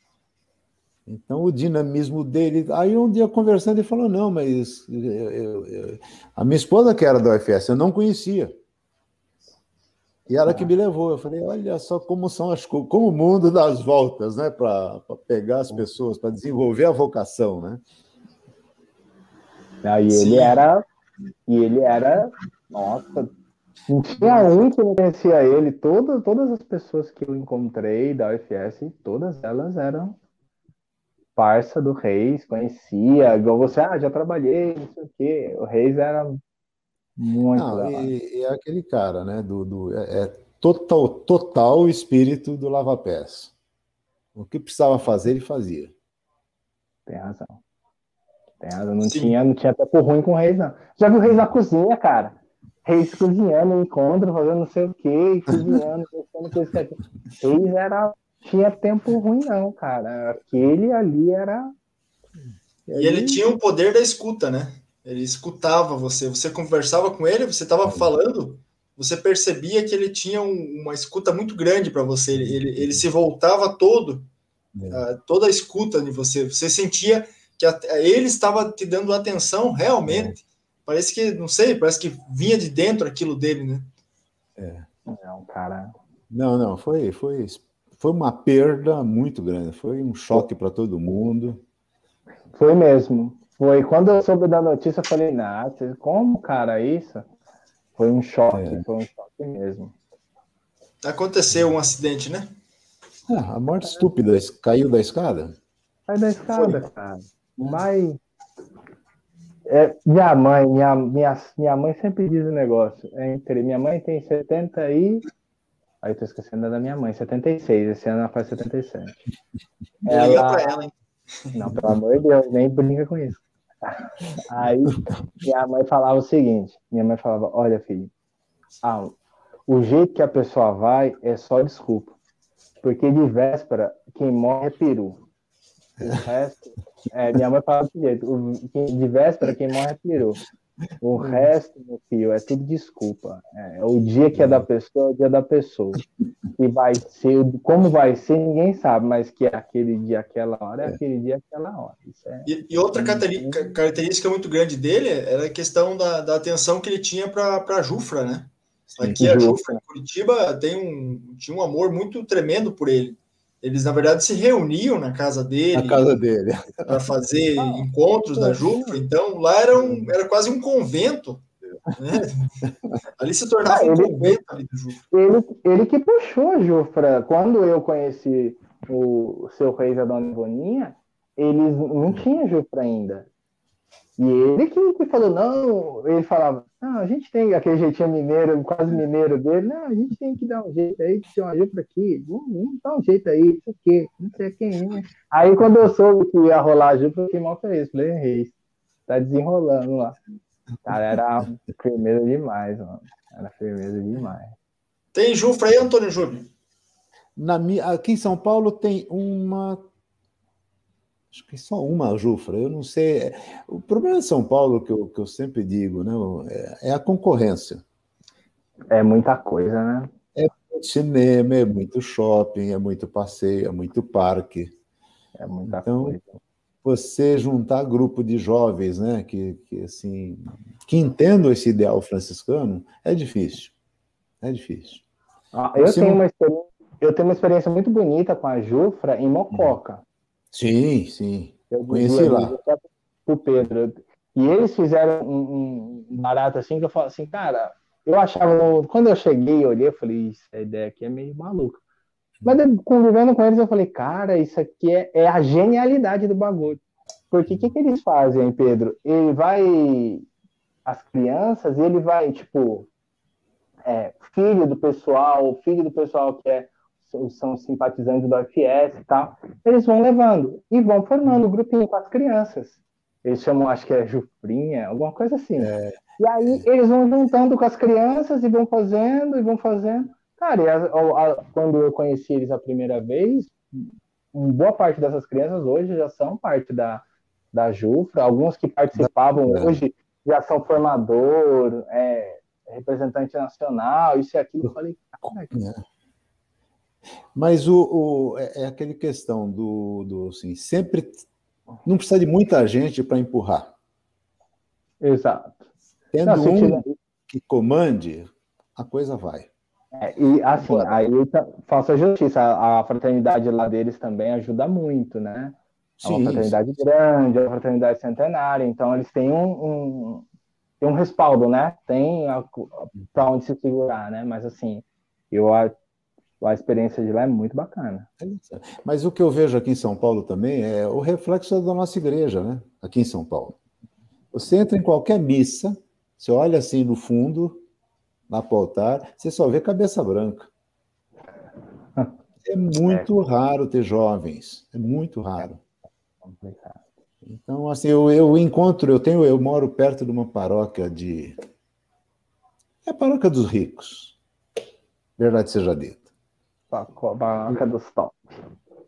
Então, o dinamismo dele. Aí, um dia conversando, ele falou: Não, mas eu, eu, eu... a minha esposa, que era da UFS, eu não conhecia. E ela que me levou. Eu falei: Olha só como são as como o mundo dá as voltas, né? Para pegar as pessoas, para desenvolver a vocação, né? Aí ele era. E ele era. Nossa, não tinha um que não conhecia ele. Todas, todas as pessoas que eu encontrei da UFS, todas elas eram parça do Reis, conhecia, igual você, ah, já trabalhei, não sei o quê. O Reis era muito. Não, e, e, é aquele cara, né? Do, do, é, é total, total espírito do lava-pés. O que precisava fazer, ele fazia. Tem razão. Tem razão. Não, tinha, não tinha tempo ruim com o Reis, não. Já viu o Reis na cozinha, cara? Reis cozinhando, encontro, fazendo não sei o quê, cozinhando, <laughs> pensando coisa Reis era tinha tempo ruim, não, cara. Aquele ali era. E ele tinha o poder da escuta, né? Ele escutava você, você conversava com ele, você estava falando, você percebia que ele tinha um, uma escuta muito grande para você. Ele, ele, ele, se voltava todo, é. uh, toda a escuta de você. Você sentia que a, ele estava te dando atenção realmente. É. Parece que, não sei, parece que vinha de dentro aquilo dele, né? É. Não, cara. Não, não, foi, foi foi uma perda muito grande, foi um choque para todo mundo. Foi mesmo. Foi quando eu soube da notícia, eu falei, nah, como, cara, isso? Foi um choque, é. foi um choque mesmo. Aconteceu um acidente, né? Ah, a morte estúpida, caiu da escada? Caiu da escada, foi. cara. Mas é, minha mãe, minha, minha, minha mãe sempre diz o um negócio. É entre, minha mãe tem 70 e Aí eu tô esquecendo da minha mãe, 76. Esse ano ela faz 77. Ela... pra ela, hein? Não, pelo amor de Deus, nem brinca com isso. Aí minha mãe falava o seguinte: minha mãe falava, olha, filho, ah, o jeito que a pessoa vai é só desculpa. Porque de véspera, quem morre é peru. O resto, é, minha mãe falava desse jeito: de véspera, quem morre é peru. O resto, meu filho, é tudo desculpa. É, o dia que é da pessoa é o dia da pessoa. E vai ser, como vai ser, ninguém sabe, mas que é aquele dia, aquela hora, é, é. aquele dia, aquela hora. É... E, e, outra característica muito grande dele era a questão da, da atenção que ele tinha para a Jufra, né? Aqui a Jufra, em Curitiba, tem um, tinha um amor muito tremendo por ele. Eles na verdade se reuniam na casa dele. Na casa dele. Para fazer <laughs> ah, encontros da Jufra. Então lá era, um, era quase um convento. Né? <laughs> ali se tornava ah, um convento ali do Jufra. Ele, ele que puxou a Jufra. Quando eu conheci o, seu rei e a dona Ivoninha, eles não tinham Jufra ainda. E ele que, que, falou, não, ele falava, não, a gente tem aquele jeitinho mineiro, quase mineiro dele, não, a gente tem que dar um jeito aí, que tem uma Jufra aqui, vamos, vamos dar um jeito aí, não sei o quê, não sei quem é. Aí quando eu soube que ia rolar a Jufra, eu fiquei mal feliz, falei, Reis, tá desenrolando lá. Cara, era firmeza demais, mano. Era firmeza demais. Tem Jufra aí, Antônio Júlio? Na, aqui em São Paulo tem uma acho que só uma Jufra, eu não sei. O problema de São Paulo, que eu, que eu sempre digo, né, é, é a concorrência. É muita coisa, né? É muito cinema, é muito shopping, é muito passeio, é muito parque. É muita então, coisa. Você juntar grupo de jovens, né, que, que assim, que entendam esse ideal franciscano, é difícil. É difícil. Ah, eu, tenho uma eu tenho uma experiência muito bonita com a Jufra em Mococa. Sim, sim. Eu conheci lá. O Pedro. E eles fizeram um, um barato assim que eu falo assim, cara, eu achava, quando eu cheguei e olhei, eu falei, essa ideia aqui é meio maluca. Mas convivendo com eles, eu falei, cara, isso aqui é, é a genialidade do bagulho. Porque o que, que eles fazem, Pedro? Ele vai. As crianças, ele vai, tipo, é, filho do pessoal, filho do pessoal que é são simpatizantes do FS e tal, eles vão levando e vão formando um grupinho com as crianças. Eles chamam, acho que é Jufrinha, alguma coisa assim. É. E aí eles vão juntando com as crianças e vão fazendo e vão fazendo. Cara, a, a, quando eu conheci eles a primeira vez, boa parte dessas crianças hoje já são parte da, da Jufra, alguns que participavam é. hoje já são formador, é, representante nacional, isso e aquilo. Eu falei, cara, que... Mas o, o é, é aquele questão do, do assim, sempre não precisa de muita gente para empurrar. Exato. Tendo não, um que comande, a coisa vai. É, e assim, aí faça justiça. A, a fraternidade lá deles também ajuda muito, né? É uma fraternidade sim. grande, é uma fraternidade centenária, então eles têm um, um, têm um respaldo, né? Tem para onde se segurar, né? Mas assim, eu a experiência de lá é muito bacana. Mas o que eu vejo aqui em São Paulo também é o reflexo da nossa igreja, né? Aqui em São Paulo. Você entra em qualquer missa, você olha assim no fundo, lá para o altar, você só vê cabeça branca. É muito é. raro ter jovens, é muito raro. É então, assim, eu, eu encontro, eu tenho, eu moro perto de uma paróquia de. É a paróquia dos ricos. Verdade seja dita. Barraca dos top.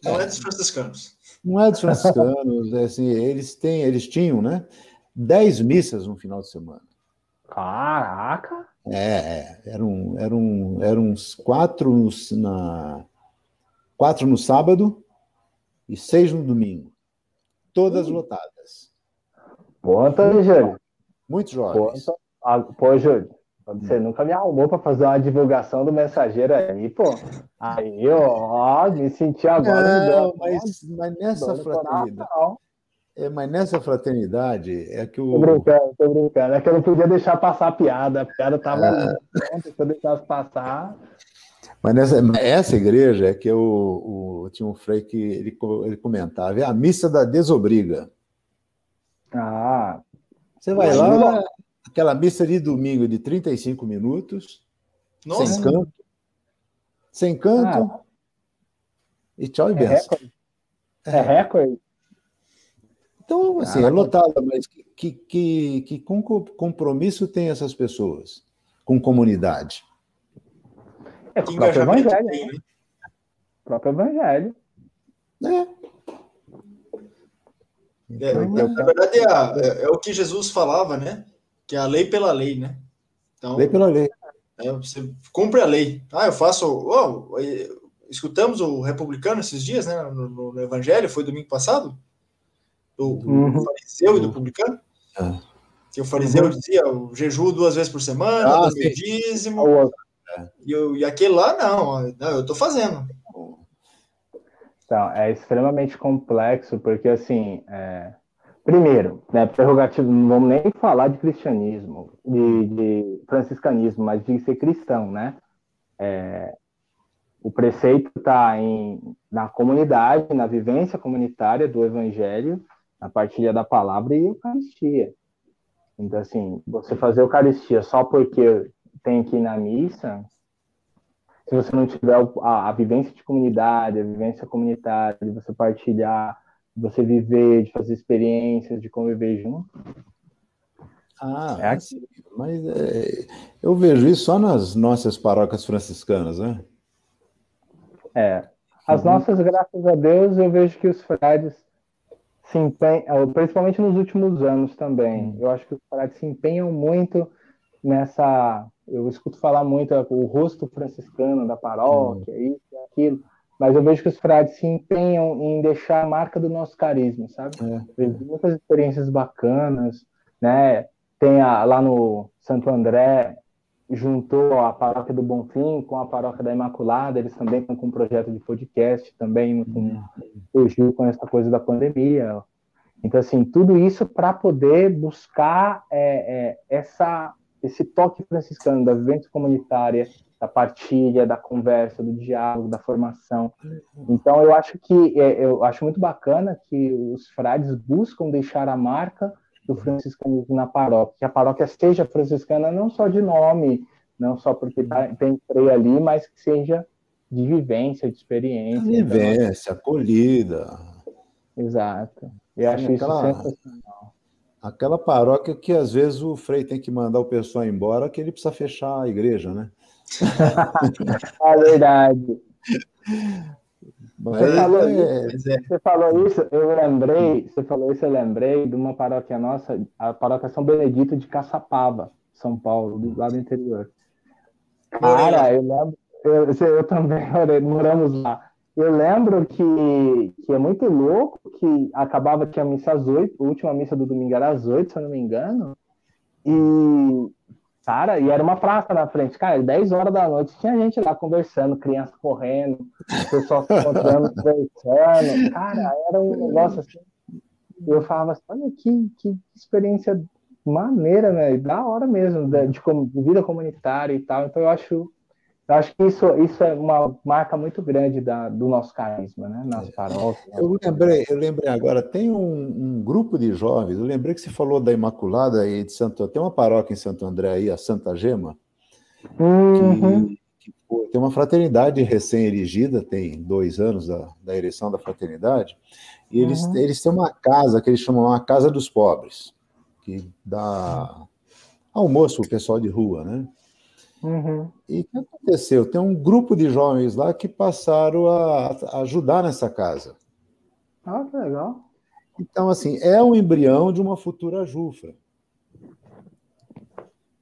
Não é dos franciscanos. Não é dos franciscanos. é assim, eles têm, eles tinham, né? Dez missas no final de semana. Caraca! É, é eram, eram, eram uns quatro na quatro no sábado e seis no domingo. Todas hum. lotadas. Pô, Antônio Júlio. Muitos jovens. Pô, ah, pô Júlio, você nunca me arrumou para fazer uma divulgação do mensageiro aí, pô. Aí, ó, me senti agora. Não, mas, mas nessa fraternidade. É, mas nessa fraternidade é que o. Tô brincando, tô brincando. É que eu não podia deixar passar a piada. A piada tava ah. pronta, se eu deixasse passar. Mas nessa, essa igreja é que eu, o, tinha um frei que ele, ele comentava, é a missa da desobriga. Ah. Você vai lá, aquela missa de domingo de 35 minutos, Nossa. sem canto, sem canto, ah. e tchau e é benção. Recorde. É recorde? Então, assim, é lotada, mas que, que, que compromisso tem essas pessoas com comunidade? É, o próprio evangelho. Tem, né? O próprio evangelho. É. É, então, na verdade, é, é, é, o que Jesus falava, né? Que é a lei pela lei, né? Então, lei pela lei. É, você cumpre a lei. Ah, eu faço. Oh, escutamos o republicano esses dias, né? No, no Evangelho, foi domingo passado? Do, uhum. fariseu e do publicano. Ah. Que o fariseu uhum. dizia o jejum duas vezes por semana, ah, dízimo. E, e aquele lá, não, não, eu estou fazendo. Então, é extremamente complexo, porque, assim, é... primeiro, né, prerrogativo, não vamos nem falar de cristianismo, de, de franciscanismo, mas de ser cristão, né? É... O preceito está na comunidade, na vivência comunitária do evangelho, na partilha da palavra e Eucaristia. Então, assim, você fazer Eucaristia só porque tem que ir na missa, se você não tiver a, a, vivência de comunidade, a vivência comunitária, de você partilhar, de você viver, de fazer experiências, de conviver junto. Ah, é mas, mas é, eu vejo isso só nas nossas paróquias franciscanas, né? É. As uhum. nossas, graças a Deus, eu vejo que os frades se empenham, principalmente nos últimos anos também, uhum. eu acho que os frades se empenham muito nessa eu escuto falar muito é, o rosto franciscano da paróquia, uhum. isso e aquilo, mas eu vejo que os frades se empenham em deixar a marca do nosso carisma, sabe? É. Muitas experiências bacanas, né? Tem a, lá no Santo André, juntou a paróquia do Bonfim com a paróquia da Imaculada, eles também estão com um projeto de podcast também, com, surgiu com essa coisa da pandemia. Então, assim, tudo isso para poder buscar é, é, essa esse toque franciscano da vivência comunitária, da partilha, da conversa, do diálogo, da formação. Então, eu acho que é, eu acho muito bacana que os frades buscam deixar a marca do franciscanismo na paróquia, que a paróquia seja franciscana não só de nome, não só porque tá, tem freio ali, mas que seja de vivência, de experiência. Vivência, acolhida. Exato. Eu acho isso sensacional. Aquela paróquia que às vezes o frei tem que mandar o pessoal embora, que ele precisa fechar a igreja, né? É verdade. Mas, você, falou é... isso, você falou isso, eu lembrei, você falou isso, eu lembrei de uma paróquia nossa, a paróquia São Benedito de Caçapava, São Paulo, do lado interior. Cara, eu lembro, eu, eu também <laughs> moramos lá. Eu lembro que, que é muito louco que acabava, tinha missa às oito, a última missa do domingo era às oito, se eu não me engano, e, cara, e era uma praça na frente, cara, 10 horas da noite tinha gente lá conversando, criança correndo, pessoal se encontrando, <laughs> conversando, cara, era um negócio assim, eu falava assim, olha que, que experiência maneira, né, da hora mesmo, de, de vida comunitária e tal, então eu acho eu acho que isso, isso é uma marca muito grande da, do nosso carisma, né? Nas paróquias. Eu lembrei, eu lembrei agora, tem um, um, grupo de jovens, eu lembrei que você falou da Imaculada e de Santo tem uma paróquia em Santo André aí, a Santa Gema, uhum. que, que tem uma fraternidade recém-erigida, tem dois anos da, da ereção da fraternidade, e eles, uhum. eles têm uma casa que eles chamam uma Casa dos Pobres, que dá almoço para o pessoal de rua, né? Uhum. E o que aconteceu? Tem um grupo de jovens lá que passaram a, ajudar nessa casa. Ah, que legal. Então, assim, é um embrião de uma futura Jufra.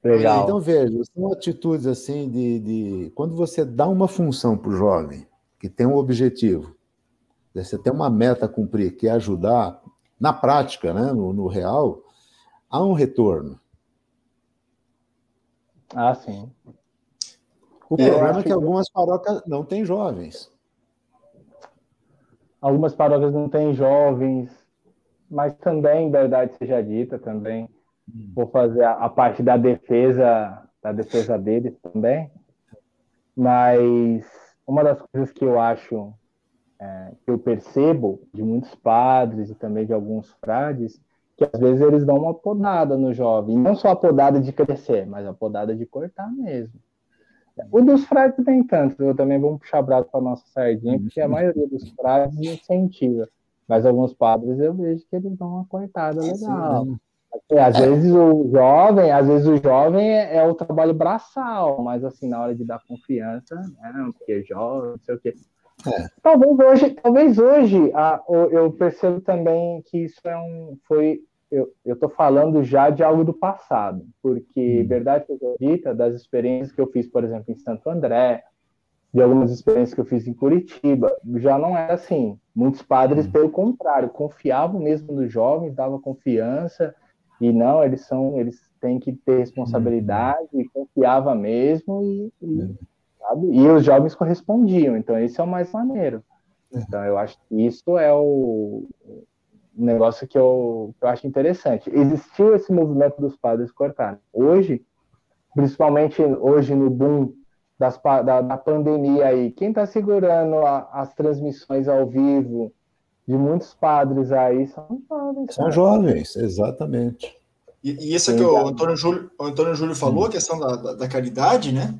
Legal. Então, veja, são atitudes assim de, de. Quando você dá uma função para o jovem, que tem um objetivo, você tem uma meta a cumprir, que é ajudar, na prática, né, no, no real, há um retorno. Ah, sim. O é, problema é que, algumas paróquias não têm jovens. Algumas paróquias não têm jovens, mas também, verdade seja dita, também hum. vou fazer a, a, parte da defesa, da defesa deles também. Mas uma das coisas que eu acho, é, que eu percebo de muitos padres e também de alguns frades, que às vezes eles dão uma podada no jovem, não só a podada de crescer, mas a podada de cortar mesmo. O dos frades tem tanto, eu também vou puxar braço para nossa sardinha, porque a maioria dos frades incentiva, mas alguns padres eu vejo que eles dão uma cortada legal. Sim, às vezes o jovem, às vezes o jovem é, é, o trabalho braçal, mas assim, na hora de dar confiança, não, porque é jovem, não sei o quê. É. Talvez hoje, talvez hoje a, eu percebo também que isso é um, foi eu estou falando já de algo do passado, porque, hum. verdade seja dita, das experiências que eu fiz, por exemplo, em Santo André, de algumas experiências que eu fiz em Curitiba, já não era assim. Muitos padres, hum. pelo contrário, confiavam mesmo nos jovens, davam confiança, e não, eles são, eles têm que ter responsabilidade, hum. e confiava mesmo, e, e, hum. sabe? e os jovens correspondiam, então esse é o mais maneiro. Então, eu acho que isso é o negócio que eu, que eu acho interessante. Existiu esse movimento dos padres cortarem. Hoje, principalmente hoje no boom das, da, da pandemia aí, quem está segurando a, as transmissões ao vivo de muitos padres aí são jovens. São jovens, exatamente. E, e isso que o Antônio Júlio, o Antônio Júlio falou, a questão da, da, da caridade, né?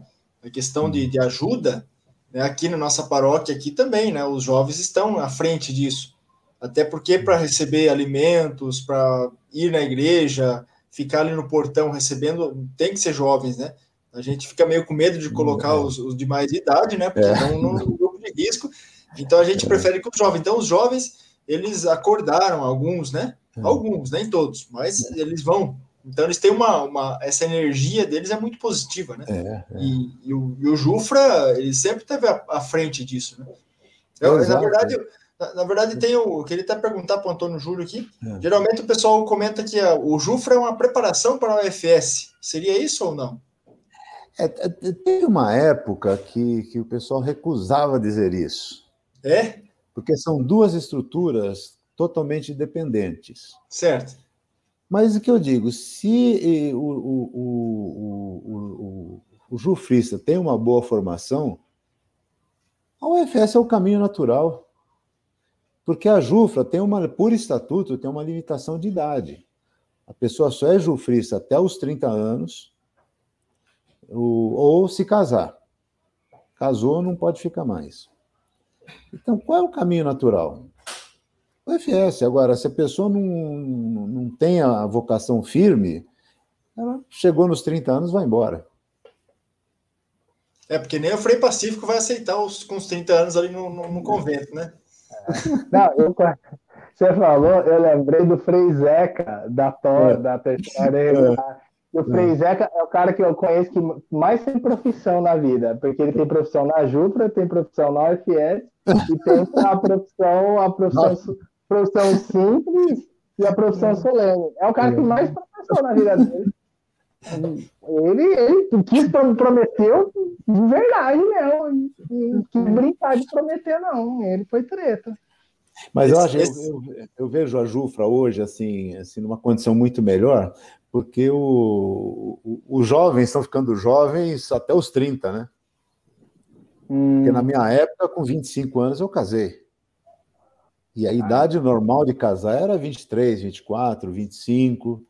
A questão de, de ajuda, né? aqui na nossa paróquia aqui também, né? Os jovens estão à frente disso. Até porque para receber alimentos, para ir na igreja, ficar ali no portão recebendo, tem que ser jovens, né? A gente fica meio com medo de colocar é. os, os de mais idade, né? Porque é. estão no grupo de risco. Então a gente é. prefere que os jovens. Então os jovens, eles acordaram, alguns, né? É. Alguns, nem todos, mas eles vão. Então eles têm uma, uma essa energia deles é muito positiva, né? É, é. E, e, o, e, o, Jufra, ele sempre teve à frente disso, né? Eu, na verdade, na, na, verdade, tem o que ele até perguntar para o Antônio Júlio aqui. É. Geralmente o pessoal comenta que a, o Jufra é uma preparação para o UFS. Seria isso ou não? É, é, teve uma época que, que o pessoal recusava dizer isso. É? Porque são duas estruturas totalmente dependentes. Certo. Mas o que eu digo, se o, o, o, o, o Jufrista tem uma boa formação, a UFS é o caminho natural. Porque a Jufra tem uma, por estatuto, tem uma limitação de idade. A pessoa só é jufrista até os 30 anos, ou, se casar. Casou, não pode ficar mais. Então, qual é o caminho natural? O FS. Agora, se a pessoa não, não tem a vocação firme, ela chegou nos 30 anos, vai embora. É, porque nem o Frei Pacífico vai aceitar os, com os 30 anos ali no, no, no convento, né? <laughs> Não, eu, você falou, eu lembrei do Frei Zeca, da Tor, é. da terceira é. O Frei Zeca é o cara que eu conheço que mais tem profissão na vida, porque ele tem profissão na Jupra, tem profissão na UFS e tem a profissão, a profissão, profissão simples e a profissão solene. É o cara que mais profissão na vida dele. Ele, ele quis prometeu de verdade mesmo. Não quis brincar de prometer, não. Ele foi treta. Mas eu, acho, eu, eu, eu, vejo a Jufra hoje assim, assim, numa condição muito melhor, porque o, o, os jovens estão ficando jovens até os 30, né? Hum. Porque na minha época, com 25 anos, eu casei. E a idade normal de casar era 23, 24, 25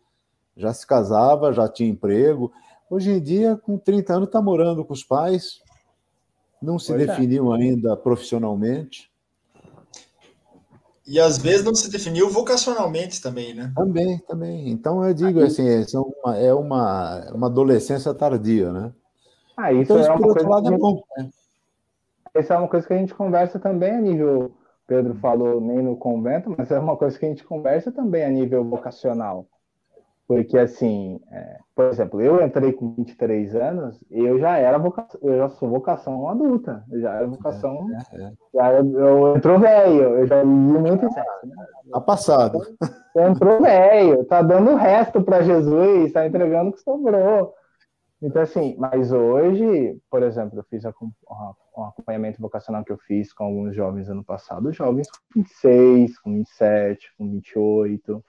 já se casava, já tinha emprego. Hoje em dia, com 30 anos, está morando com os pais, não se pois é. definiu é. ainda profissionalmente. E às vezes não se definiu vocacionalmente também, né? Também, também. Então eu digo assim, é uma, é uma, uma adolescência tardia, né? Ah, isso então, é uma coisa lado, que é bom. Né? Essa é uma coisa que a gente conversa também a nível, Pedro falou nem no convento, mas é uma coisa que a gente conversa também a nível vocacional. Porque, assim, é, por exemplo, eu entrei com 23 anos eu já era vocação, eu já sou vocação adulta, eu já era vocação. É, é, já, eu, eu entrou velho, eu já li muito sexo. Né? Tá passado. Entrou velho, tá dando o resto para Jesus, tá entregando o que sobrou. Então, assim, mas hoje, por exemplo, eu fiz um acompanhamento vocacional que eu fiz com alguns jovens ano passado, jovens com 26, com 27, com 28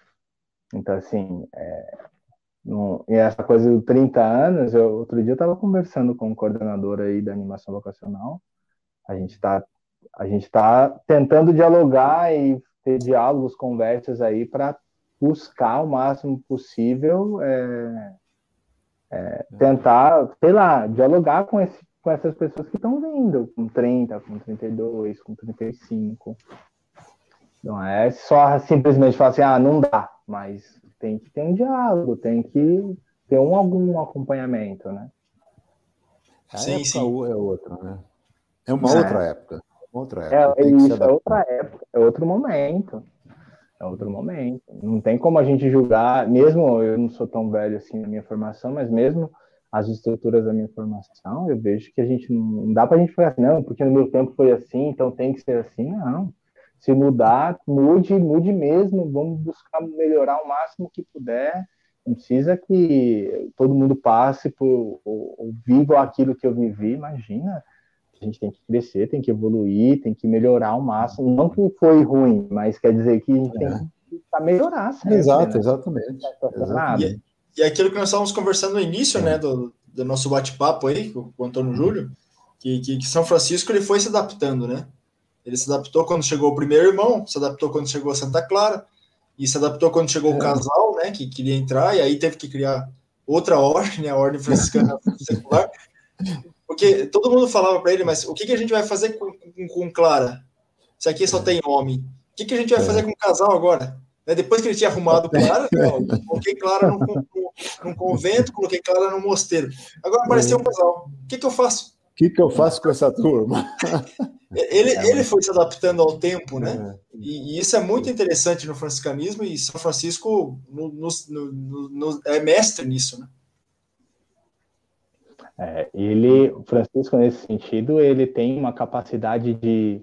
então, assim, é, no, e essa coisa dos 30 anos, eu, outro dia eu estava conversando com um coordenador aí da animação vocacional, a gente está a gente está tentando dialogar e ter diálogos, conversas aí para buscar o máximo possível é, é, tentar, sei lá, dialogar com, esse, com essas pessoas que estão vindo, com 30, com 32, com 35. Não é só simplesmente falar assim, ah, não dá mas tem que ter um diálogo, tem que ter um, algum acompanhamento, né? A sim, sim. é outra, né? É uma é. outra época. Outra é, época. É, isso, é outra época, é outro momento. É outro momento. Não tem como a gente julgar, mesmo eu não sou tão velho assim na minha formação, mas mesmo as estruturas da minha formação, eu vejo que a gente não, não dá para a gente falar assim, não, porque no meu tempo foi assim, então tem que ser assim, não. Se mudar, mude, mude mesmo. Vamos buscar melhorar o máximo que puder. Não precisa que todo mundo passe por ou, ou viva aquilo que eu vivi. Imagina, a gente tem que crescer, tem que evoluir, tem que melhorar ao máximo. Não que foi ruim, mas quer dizer que a gente é. tem que melhorar. Sempre, Exato, né? exatamente. exatamente. E, e aquilo que nós estávamos conversando no início, né, do, do nosso bate-papo aí, com o Antônio Júlio, que, que, que, São Francisco ele foi se adaptando, né? Ele se adaptou quando chegou o primeiro irmão, se adaptou quando chegou a Santa Clara, e se adaptou quando chegou é. o casal, né, que queria entrar, e aí teve que criar outra ordem, né, a ordem franciscana <laughs> secular, porque todo mundo falava para ele, mas o que, que a gente vai fazer com, com, com Clara? Se aqui só tem homem. O que, que a gente vai é. fazer com o casal agora? Né, depois que ele tinha arrumado Clara, não, coloquei Clara num, num, num, convento, coloquei Clara no mosteiro. Agora apareceu um casal. O que, que eu faço? O que, que eu faço com essa turma? <laughs> Ele, é, ele foi se adaptando ao tempo, né? É. E, e, isso é muito interessante no franciscanismo, e São Francisco no, no, no, é mestre nisso, né? É, ele, Francisco, nesse sentido, ele tem uma capacidade de,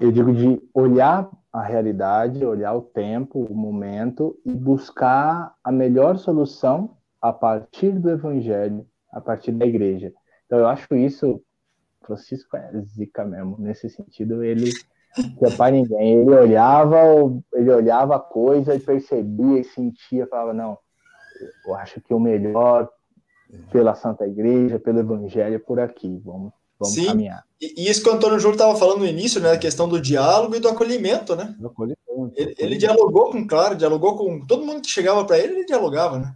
eu digo, de olhar a realidade, olhar o tempo, o momento e buscar a melhor solução a partir do evangelho, a partir da igreja. Então, eu acho isso Francisco é zica mesmo. Nesse sentido, ele não para ninguém. Ele olhava, ele olhava a coisa e percebia e sentia, falava, não, eu acho que o melhor pela Santa Igreja, pelo Evangelho é por aqui. Vamos, vamos Sim. caminhar. E, isso que o Antônio Júlio estava falando no início, né? A questão do diálogo e do acolhimento, né? Do acolhimento, ele, ele, dialogou com, claro, dialogou com todo mundo que chegava para ele, ele dialogava, né?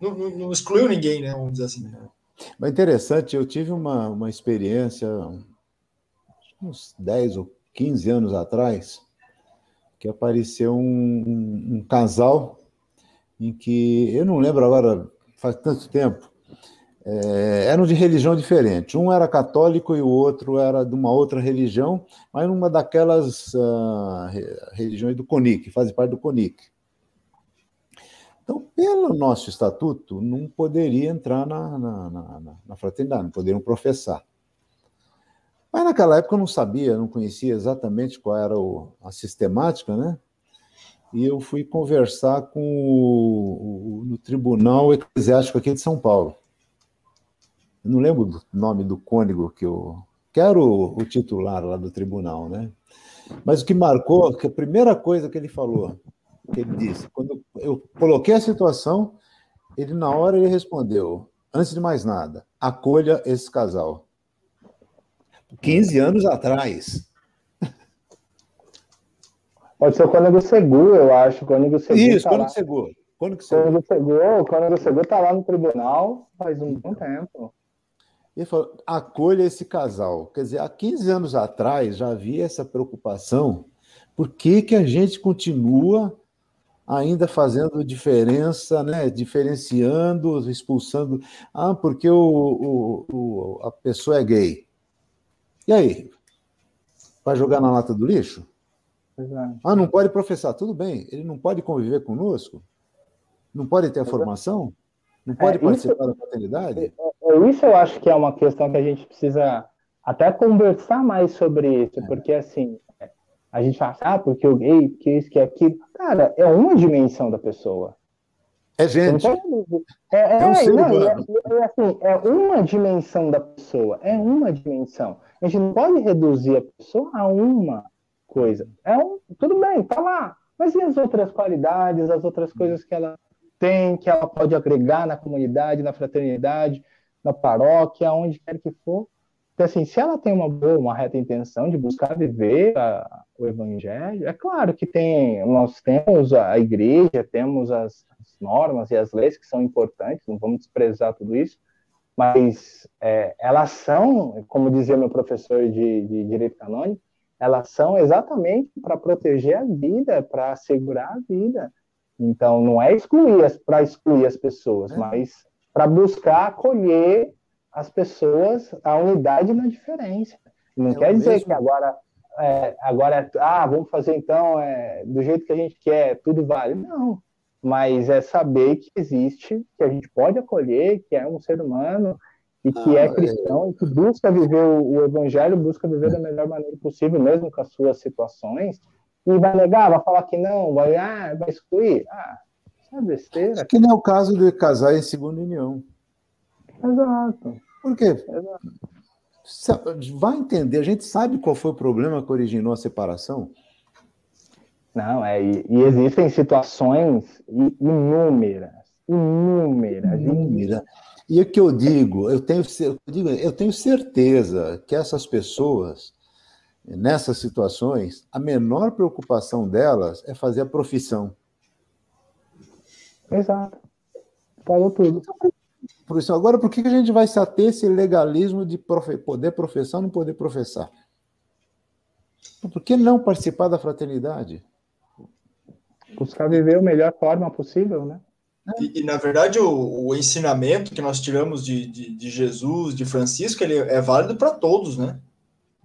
Não, não, não, excluiu ninguém, né? Vamos dizer assim. Mas interessante, eu tive uma, uma experiência uns 10 ou 15 anos atrás, que apareceu um, um, um casal em que, eu não lembro agora, faz tanto tempo, é, eram de religião diferente. Um era católico e o outro era de uma outra religião, mas numa daquelas uh, religiões do CONIC, fazem parte do CONIC. Então, pelo nosso estatuto, não poderia entrar na, na, na, na fraternidade, não poderiam professar. Mas naquela época eu não sabia, não conhecia exatamente qual era o, a sistemática, né? E eu fui conversar com o, o, no Tribunal Eclesiástico aqui de São Paulo. Eu não lembro do nome do cônego que eu. que era o, o titular lá do tribunal, né? Mas o que marcou, que a primeira coisa que ele falou, ele disse. Quando eu coloquei a situação, ele na hora ele respondeu: antes de mais nada, acolha esse casal. 15 anos atrás. Pode ser o Cônego Seguro, eu acho. O Cônego Seguro. Isso, tá Cônego Seguro. Cônego Seguro. Seguro. O Cônego Seguro está lá no tribunal faz um bom tempo. Ele falou: acolha esse casal. Quer dizer, há 15 anos atrás já havia essa preocupação. Por que, que a gente continua ainda fazendo diferença, né? diferenciando, expulsando. Ah, porque o, o, o, a pessoa é gay. E aí? Vai jogar na lata do lixo? Exato. Ah, não pode professar. Tudo bem, ele não pode conviver conosco? Não pode ter a formação? Não pode é, participar isso, da paternidade? É, é, isso eu acho que é uma questão que a gente precisa até conversar mais sobre isso, é. porque assim, a gente fala, ah, porque o gay, porque isso, que aquilo. Cara, é uma dimensão da pessoa. É gente. É, é, é, um ser não, é, é, assim, é uma dimensão da pessoa. É uma dimensão. A gente não pode reduzir a pessoa a uma coisa. É um, tudo bem, tá lá. Mas e as outras qualidades, as outras coisas que ela tem, que ela pode agregar na comunidade, na fraternidade, na paróquia, onde quer que for? Então, assim, se ela tem uma boa, uma reta intenção de buscar viver a, o evangelho, é claro que tem, nós temos a igreja, temos as, as, normas e as leis que são importantes, não vamos desprezar tudo isso, mas é, elas são, como dizia meu professor de, de direito canônico, elas são exatamente para proteger a vida, para assegurar a vida. Então, não é excluir para excluir as pessoas, é. mas para buscar acolher as pessoas a unidade na diferença. Não é quer dizer mesmo. que agora é, agora é, ah, vamos fazer então é, do jeito que a gente quer, tudo vale. Não, mas é saber que existe, que a gente pode acolher, que é um ser humano e que ah, é cristão é... e que busca viver o, o, evangelho, busca viver da melhor maneira possível, mesmo com as suas situações, e vai negar, vai falar que não, vai, ah, vai excluir. Ah, isso é besteira. Que não é o caso de casar em segunda união. Exato. Por quê? vai entender, a gente sabe qual foi o problema que originou a separação? Não, é, e, e existem situações inúmeras, inúmeras, inúmeras. E o que eu digo, eu tenho, eu, digo, eu tenho certeza que essas pessoas, nessas situações, a menor preocupação delas é fazer a profissão. Exato. Falou tudo. Por isso, agora, por que a gente vai se ater esse legalismo de profe poder professar ou não poder professar? Por que não participar da fraternidade? Buscar viver a melhor forma possível, né? E, e, na verdade, o, o, ensinamento que nós tiramos de, de, de, Jesus, de Francisco, ele é válido para todos, né?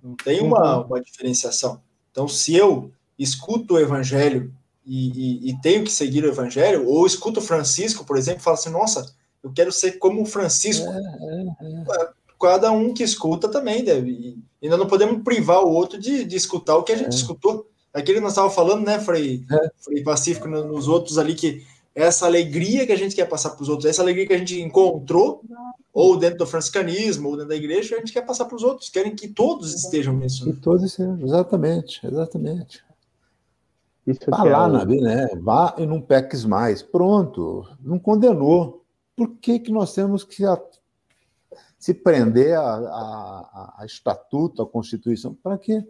Não tem uma, uhum. uma diferenciação. Então, se eu escuto o evangelho e, e, e, tenho que seguir o evangelho, ou escuto Francisco, por exemplo, e falo assim, nossa, eu quero ser como o Francisco. É, é, é. Cada um que escuta também deve. E nós não podemos privar o outro de, de escutar o que a gente é. escutou. Aquele que nós estávamos falando, né, Frei, é. Frei Pacífico, nos outros ali, que essa alegria que a gente quer passar para os outros, essa alegria que a gente encontrou, ou dentro do franciscanismo, ou dentro da igreja, a gente quer passar para os outros, querem que todos estejam nisso. Né? Que todos estejam, exatamente, exatamente. Isso Vá lá, é... Nabi, né? Vá e não peques mais. Pronto, não condenou. Por que, que nós temos que se prender a, a, a estatuto, a Constituição? Para quê?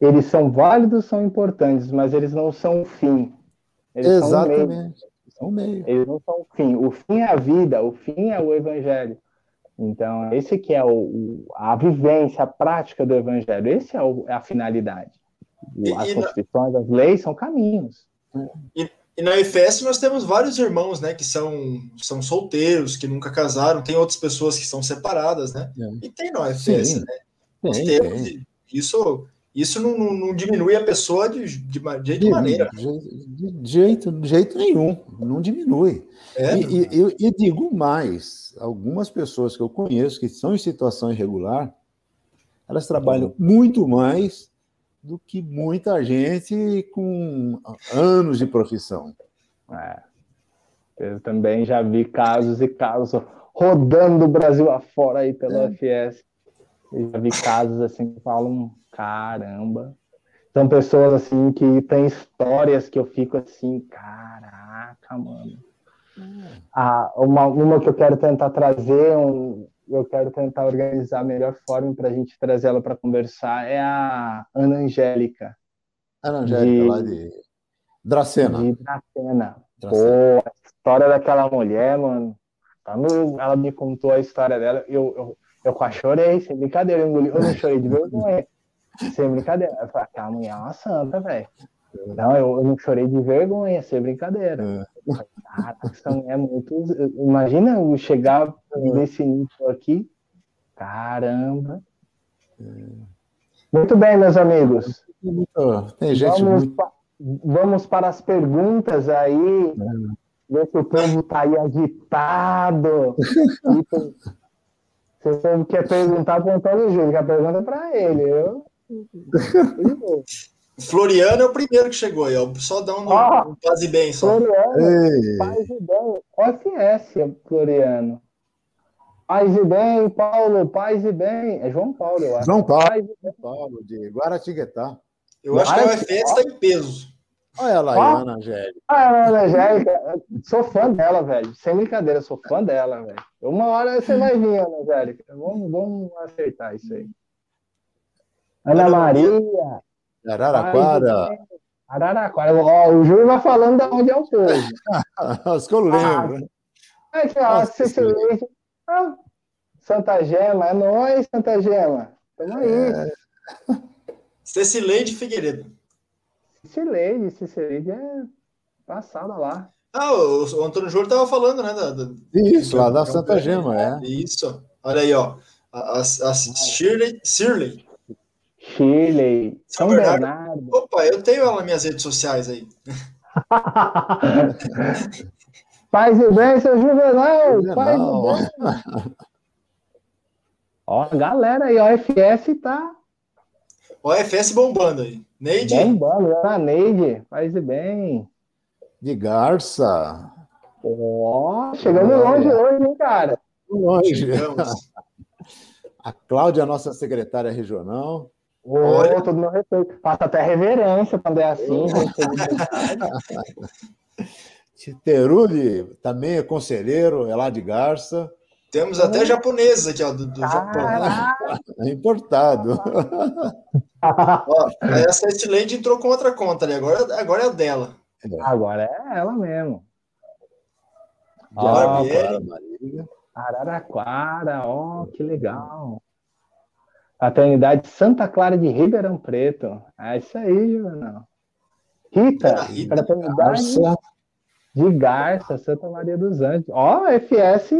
Eles são válidos, são importantes, mas eles não são o fim. Eles Exatamente. São o meio. meio. Eles não são o fim. O fim é a vida, o fim é o evangelho. Então, esse que é o, a vivência, a prática do evangelho. Esse é, o, é a finalidade. As e, constituições, na... as leis são caminhos. E, e na EFS nós temos vários irmãos, né, que são, são solteiros, que nunca casaram, tem outras pessoas que são separadas, né? É. E tem na EFS, Sim. né? Tem, temos, tem. Isso isso não, não, não, diminui a pessoa de, de, de jeito de, maneira. De, de, jeito, de jeito nenhum, não diminui. É, e, eu, e digo mais: algumas pessoas que eu conheço que estão em situação irregular, elas trabalham muito mais do que muita gente com anos de profissão. É. Eu também já vi casos e casos rodando o Brasil afora aí pelo é. FS. Eu já vi casos assim que falam caramba. São pessoas assim que têm histórias que eu fico assim, caraca, mano. Ah, uma, uma que eu quero tentar trazer, um, eu quero tentar organizar a melhor forma para a gente trazer ela para conversar é a Ana Angélica. Ana Angélica, de, lá de Dracena. De Dracena. Dracena. Pô, a história daquela mulher, mano. Quando ela me contou a história dela, eu, eu, eu quase chorei, sem brincadeira, eu, engoli, eu não chorei de vergonha. <laughs> Sem brincadeira. Eu falei, aquela mulher é uma santa, velho. Não, eu, eu, não chorei de vergonha, sem brincadeira. É. Cara, essa mulher é muito. Imagina eu chegar é. nesse nível aqui. Caramba. É. Muito bem, meus amigos. Tem gente vamos, muito... pa... vamos para as perguntas aí. É. Ver se o povo está aí agitado. <laughs> Se o povo quer perguntar para o Antônio Júlio, que a pergunta é para ele. Eu Floriano é o primeiro que chegou aí, ó. Só dá um, oh, um quase bem só. Floriano, paz e bem. OFS, Floriano. Paz e bem, Paulo, paz e bem. É João Paulo, eu acho. João Paulo, João Paulo de Guaratinguetá. Eu acho que a UFS está em peso. Olha lá, ah, Ana Angélica. Ah, Ana Angélica, sou fã dela, velho. Sem brincadeira, sou fã dela, velho. Uma hora você vai vir, Ana Angélica. Vamos, vamos acertar isso aí. Ana Maria. Araraquara. Araraquara. Ó, o Júlio vai falando de onde é o povo. <laughs> Acho que eu lembro. Ah, aqui, ó, Cecilite. Ah, Santa Gema, é nóis, Santa Gema. Tamo aí. É... Cecileide Figueiredo. Cecileide, Cecileide é passada lá. Ah, o, o Antônio Júlio estava falando, né? Da, da, Isso, lá da Santa Gema, é. Isso. Olha aí, ó. A, a, a Shirley, Shirley Shirley, São, São Bernardo. Bernardo. Opa, eu tenho ela nas minhas redes sociais aí. Paz e bem, seu Juvenal! Paz e bem. Ó, galera aí, OFS tá. OFS bombando aí. Neide. Bombando, a Neide, paz e bem. De Garça. Ó, chegamos longe hoje, hein, cara? Longe. Chegamos. <laughs> A Cláudia, nossa secretária regional. Ô, oh, todo meu respeito. Passa até reverência quando é assim, gente. <laughs> Teruli também é conselheiro, é lá de Garça. Temos até japoneses aqui, ó, do, do Japão. <laughs> É importado. <laughs> ó, essa Estilende entrou com outra conta ali, agora, agora é a dela. É. Agora é ela mesmo. Ah, Araraquara, ó, que legal. Fraternidade Santa Clara de Ribeirão Preto. É isso aí, Juvenal. Rita, Rita Fraternidade Garça. de Garça, Santa Maria dos Anjos. Ó, FS.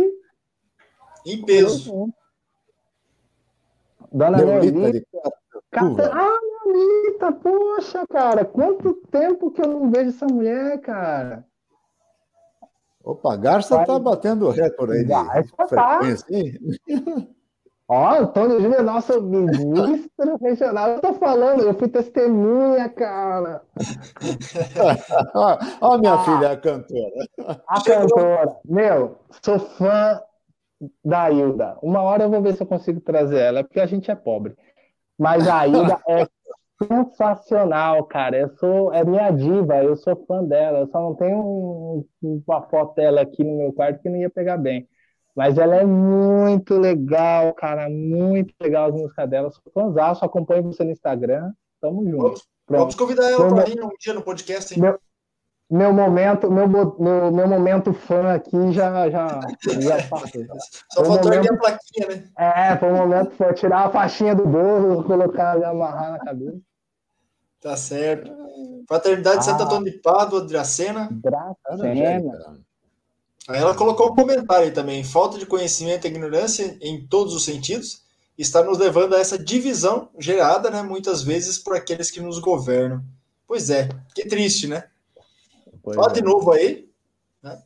Em peso. Dona Neolita. Cata... Ah, Neolita, poxa, cara, quanto tempo que eu não vejo essa mulher, cara. Opa, Garça está batendo recorde aí. Garça tá. <laughs> Ó, Antônio Júnior, nosso ministro regional. Eu tô falando, eu fui testemunha, cara. <laughs> ó, ó, minha ah, filha, a cantora. A cantora. Meu, sou fã da Hilda. Uma hora eu vou ver se eu consigo trazer ela, porque a gente é pobre. Mas a Hilda é sensacional, cara. Eu sou, é minha diva, eu sou fã dela. Eu só não tenho um, uma foto dela aqui no meu quarto que não ia pegar bem. Mas ela é muito legal, cara. Muito legal as músicas dela. Sou fãzaço, acompanho você no Instagram. Tamo junto. Vamos, vamos convidar ela para ir um dia no podcast, hein? Meu, meu momento, meu, meu, meu momento fã aqui já já, já passou. <laughs> Só faltou momento, a plaquinha, né? É, foi o momento foi tirar a faixinha do bolo, colocar e amarrar na cabeça. Tá certo. Fraternidade ah, Santa Antônio de Pádua, Dracena. Dracena. Aí ela colocou um comentário aí também. Falta de conhecimento e ignorância em todos os sentidos está nos levando a essa divisão gerada, né, muitas vezes por aqueles que nos governam. Pois é, que triste, né? Pois Fala é. de novo aí. Né?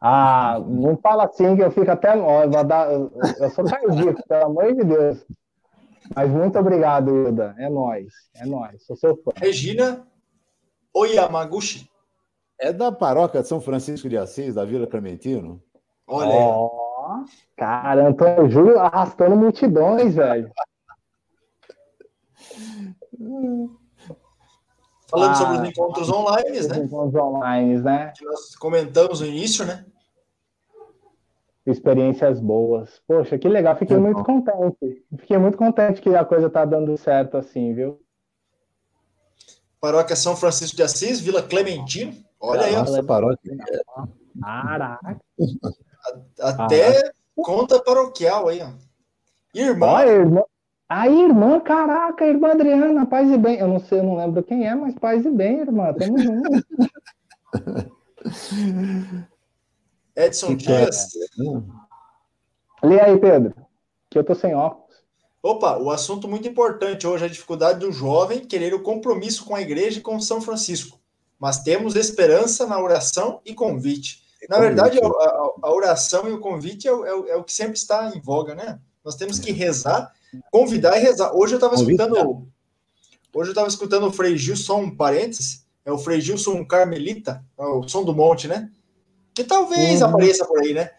Ah, não fala assim que eu fico até. Ó, eu, dar, eu sou cardíaco, <laughs> pelo amor de Deus. Mas muito obrigado, Hilda. É nós, é nós. Sou seu fã. Regina Oyamaguchi. É da paróquia de São Francisco de Assis, da Vila Clementino. Olha oh, Cara, Antônio Júlio arrastando multidões, velho. Falando ah, sobre os encontros online, né? Encontros online, né? Que nós comentamos no início, né? Experiências boas. Poxa, que legal. Fiquei muito contente. Fiquei muito contente que a coisa tá dando certo assim, viu? Paróquia São Francisco de Assis, Vila Clementino. Olha aí. Nossa, paróquia. Caraca. Até Caraca. conta paroquial aí, ó. Irmã. Olha, irmã. A irmã, caraca, irmã Adriana, paz e bem. Eu não sei, eu não lembro quem é, mas paz e bem, irmã. Tamo junto. <laughs> Edson Dias. É? Lê aí, Pedro, que eu tô sem óculos. Opa, o assunto muito importante hoje é a dificuldade do jovem querer o compromisso com a igreja e com São Francisco mas temos esperança na oração e convite. Na verdade, a, a oração e o convite é, é, é, o que sempre está em voga, né? Nós temos que rezar, convidar e rezar. Hoje eu estava escutando. Hoje eu estava escutando o Frei Gilson, um parênteses, é o Frei Gilson Carmelita, é o som do monte, né? Que talvez uhum. apareça por aí, né?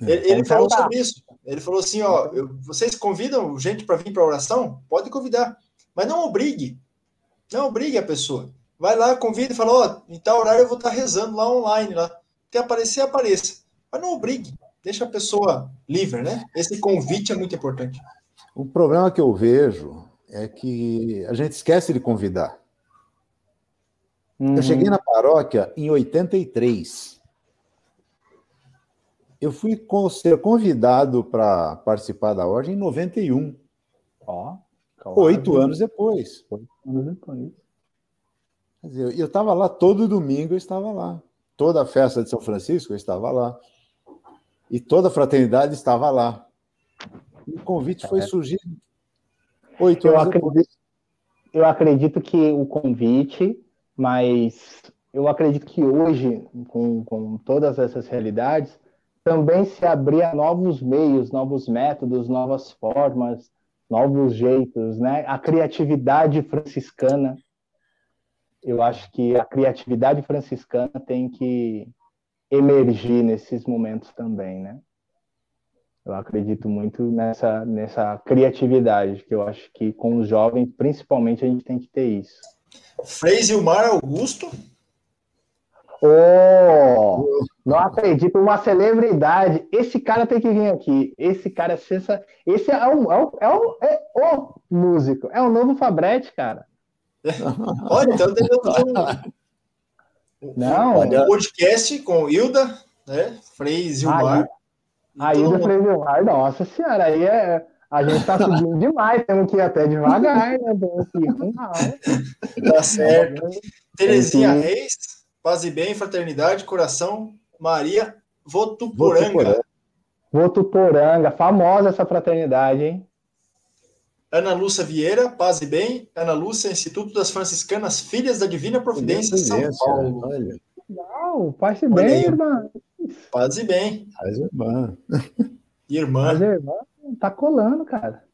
Ele, ele falou sobre isso. Ele falou assim: ó, eu, vocês convidam gente para vir para oração? Pode convidar, mas não obrigue. Não obrigue a pessoa. Vai lá, convida e fala, ó, oh, em tal horário eu vou estar rezando lá online, lá. Quer aparecer, apareça. Mas não obrigue, deixa a pessoa livre, né? Esse convite é muito importante. O problema que eu vejo é que a gente esquece de convidar. Uhum. Eu cheguei na paróquia em 83. Eu fui ser convidado para participar da ordem em 91. Ó, oh, oito anos depois. Oito anos depois. Eu estava lá todo domingo, eu estava lá. Toda a festa de São Francisco, eu estava lá. E toda a fraternidade estava lá. E o convite foi é. surgir oito eu acredito, eu acredito que o convite, mas eu acredito que hoje, com, com todas essas realidades, também se abrir novos meios, novos métodos, novas formas, novos jeitos, né? A criatividade franciscana eu acho que a criatividade franciscana tem que emergir nesses momentos também, né? Eu acredito muito nessa, nessa criatividade, que eu acho que com os jovens, principalmente, a gente tem que ter isso. Frei Mar Augusto. Oh, não acredito, uma celebridade. Esse cara tem que vir aqui. Esse cara é. Esse é o, é, o, é, o, é o músico. É o novo Fabretti, cara. <laughs> Olha, então temos um, Não. um podcast com Hilda, né? Frei Zilmar. A Hilda Frei Zilmar, nossa senhora, aí é. A gente tá subindo demais, temos que ir até devagar, né? Temos que ir com calma. Tá certo. Terezinha Reis, paz e bem, fraternidade, coração, Maria Votuporanga. Votuporanga, famosa essa fraternidade, hein? Ana Lúcia Vieira, paz e bem. Ana Lúcia, Instituto das Franciscanas Filhas da Divina Providência, São Paulo. Olha. Não, paz e bem, irmã. Paz e bem. Paz e irmã. Irmã. Paz e irmã tá colando, cara.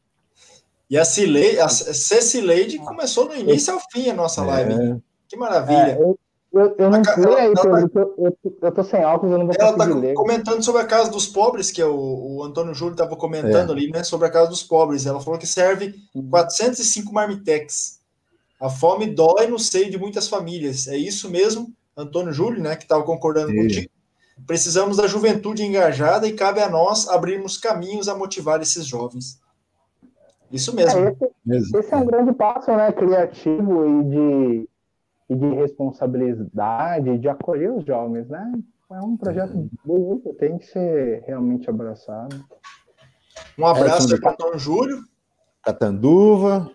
E a, Cileide, a Cecileide começou no início ao fim a nossa live. É. Que maravilha. É, eu, eu, eu não sei aí, tá Pedro, tá, eu, eu, tô sem óculos, eu não vou ela tá ler. comentando sobre a Casa dos Pobres, que é o, o Antônio Júlio estava comentando é. ali, né, sobre a Casa dos Pobres. Ela falou que serve 405 marmitex. A fome dói no seio de muitas famílias. É isso mesmo, Antônio Júlio, né, que estava concordando Sim. contigo. Precisamos da juventude engajada e cabe a nós abrirmos caminhos a motivar esses jovens. Isso mesmo. É, esse, esse, é um grande passo, né, criativo e de e de responsabilidade, de acolher os jovens, né? É um projeto bonito, tem que ser realmente abraçado. Um abraço é, para o Antônio Júlio. Catanduva.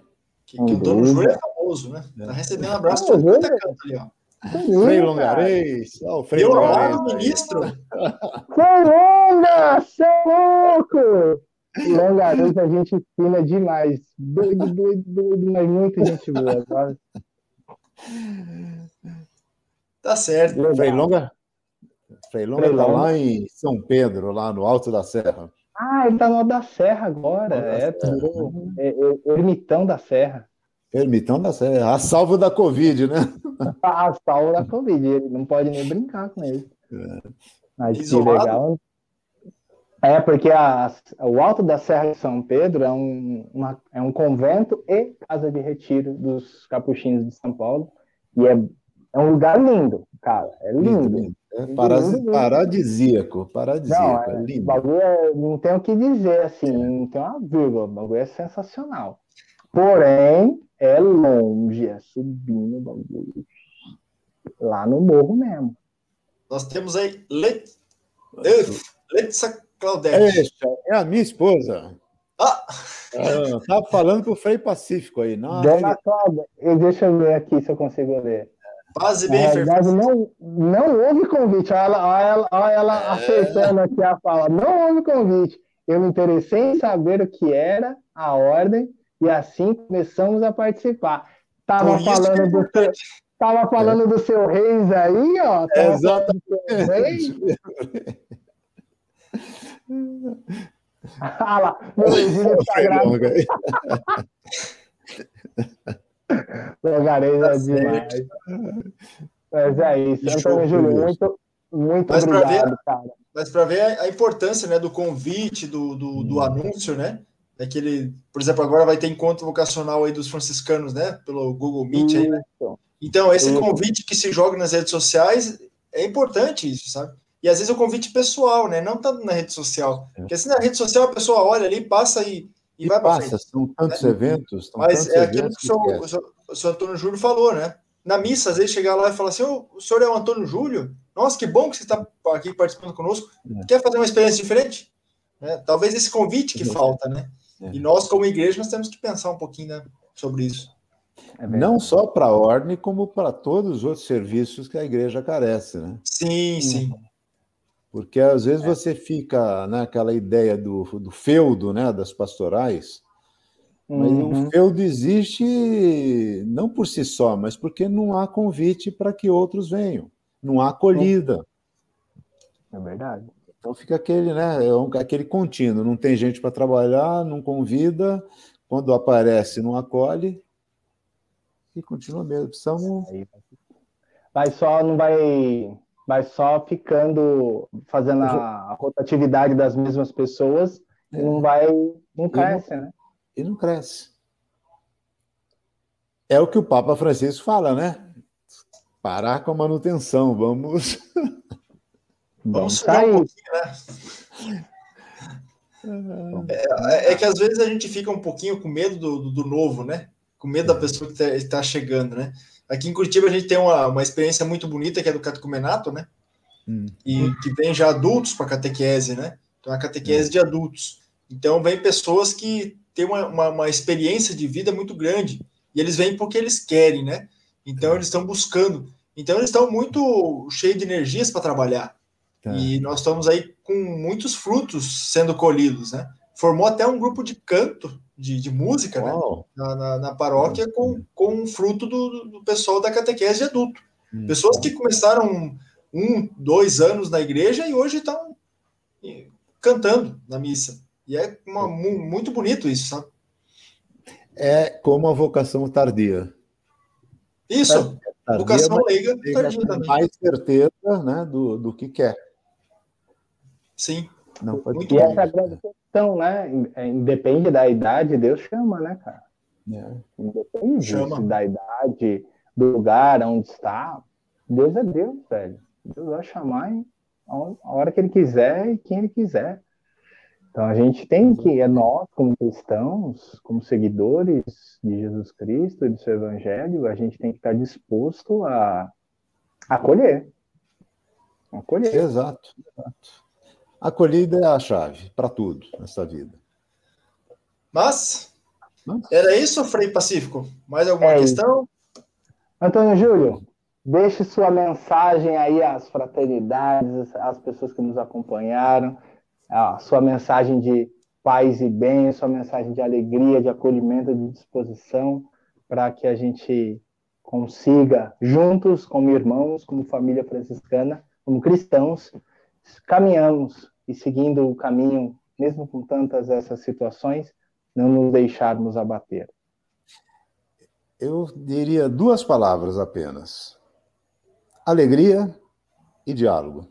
Que, que o Antônio Júlio é famoso, né? Tá recebendo um abraço todo quanto é canto ali, ó. Frei Longarês. Oh, Frei Longarês. ministro. Frei Longa, seu louco! Longarês, a gente fina demais. Doido, doido, doido, mas muita gente boa. Sabe? Tá certo. Freilonga? Freilonga está lá em São Pedro, lá no Alto da Serra. Ah, ele está no Alto da Serra agora. É, Serra. É, é, ermitão da Serra. Ermitão da Serra. A salvo da Covid, né? A salvo da Covid. Ele não pode nem brincar com ele. É. Mas que legal. É, porque a, o Alto da Serra de São Pedro é um, uma, é um convento e casa de retiro dos capuchinhos de São Paulo. E é, é um lugar lindo, cara. É lindo. lindo. É paradisíaco, paradisíaco. Não, é, lindo. bagulho é, não tem o que dizer, assim, não tem uma vírgula. O bagulho é sensacional. Porém, é longe, é subindo o bagulho. Lá no morro mesmo. Nós temos aí Let... Letsa Claudete. É, a minha esposa. Ah! ah tava tá falando com o Frei Pacífico aí. Não, Dona Cláudia, deixa eu ver aqui se eu consigo ler. Quase bem, é, não, não houve convite. Olha ela, olha ela, olha ela é. acertando aqui a fala. Não houve convite. Eu me interessei em saber o que era a ordem e assim começamos a participar. Tava falando do seu, tava falando é. do seu reis aí, ó. Exatamente. Ah lá, meu sagrado. É demais. Mas é isso. Antônio Júlio, muito, muito mas obrigado, ver, cara. Mas para ver a, importância né, do convite, do, do, do anúncio, né? É que ele, por exemplo, agora vai ter encontro vocacional aí dos franciscanos, né? Pelo Google Meet aí, né? Então, esse isso. convite que se joga nas redes sociais é importante isso, sabe? E às vezes o convite pessoal, né? Não tanto na rede social. É. Porque assim na rede social a pessoa olha ali, passa e, e, e vai para frente. São tantos né? eventos. Mas tantos é aquilo que, que o, senhor, o, senhor, o senhor Antônio Júlio falou, né? Na missa, às vezes chegar lá e falar assim: oh, o senhor é o Antônio Júlio? Nossa, que bom que você está aqui participando conosco. É. Quer fazer uma experiência diferente? É, talvez esse convite que falta, né? É. E nós, como igreja, nós temos que pensar um pouquinho né, sobre isso. É não só para a ordem, como para todos os outros serviços que a igreja carece, né? Sim, sim. Porque às vezes é. você fica naquela ideia do, do feudo, né, das pastorais, mas uhum. o feudo existe não por si só, mas porque não há convite para que outros venham, não há acolhida. É verdade. Então fica aquele, né, é aquele contínuo, não tem gente para trabalhar, não convida, quando aparece não acolhe e continua mesmo. Precisamos... Vai só, não vai vai só ficando, fazendo a, rotatividade das mesmas pessoas é. e não vai, não cresce, e não, né? E não cresce. É o que o Papa Francisco fala, né? Parar com a manutenção, vamos. <laughs> Vamos sair. Um né? É, é, que às vezes a gente fica um pouquinho com medo do, do novo, né? Com medo da pessoa que está tá chegando, né? Aqui em Curitiba a gente tem uma, uma experiência muito bonita que é do catecumenato, né? Hum. E que vem já adultos para catequese, né? Então é a catequese hum. de adultos. Então vem pessoas que têm uma, uma, uma, experiência de vida muito grande e eles vêm porque eles querem, né? Então hum. eles estão buscando. Então eles estão muito cheios de energias para trabalhar. Tá. E nós estamos aí com muitos frutos sendo colhidos, né? Formou até um grupo de canto de, de música né? na, na, na, paróquia com, com um fruto do, do pessoal da catequese de adulto. Hum, Pessoas que começaram um, dois anos na igreja e hoje estão cantando na missa. E é uma, muito bonito isso, sabe? É como a vocação tardia. Isso, tardia, vocação leiga tardia também. Mais certeza né, do, do que quer. Sim. Não pode e essa é grande questão, né? Independe da idade, Deus chama, né, cara? É. Independe chama. da idade, do lugar onde está. Deus é Deus, velho. Deus vai chamar a hora que ele quiser e quem ele quiser. Então a gente tem que, é nós, como cristãos, como seguidores de Jesus Cristo e do seu Evangelho, a gente tem que estar disposto a acolher. Acolher. Exato, exato. Acolhida é a chave para tudo nessa vida. Mas, era isso, Frei Pacífico? Mais alguma é questão? Antônio Júlio, deixe sua mensagem aí às fraternidades, às pessoas que nos acompanharam, a sua mensagem de paz e bem, sua mensagem de alegria, de acolhimento, de disposição, para que a gente consiga, juntos, como irmãos, como família franciscana, como cristãos, caminhamos e seguindo o caminho, mesmo com tantas essas situações, não nos deixarmos abater? Eu diria duas palavras apenas: alegria e diálogo.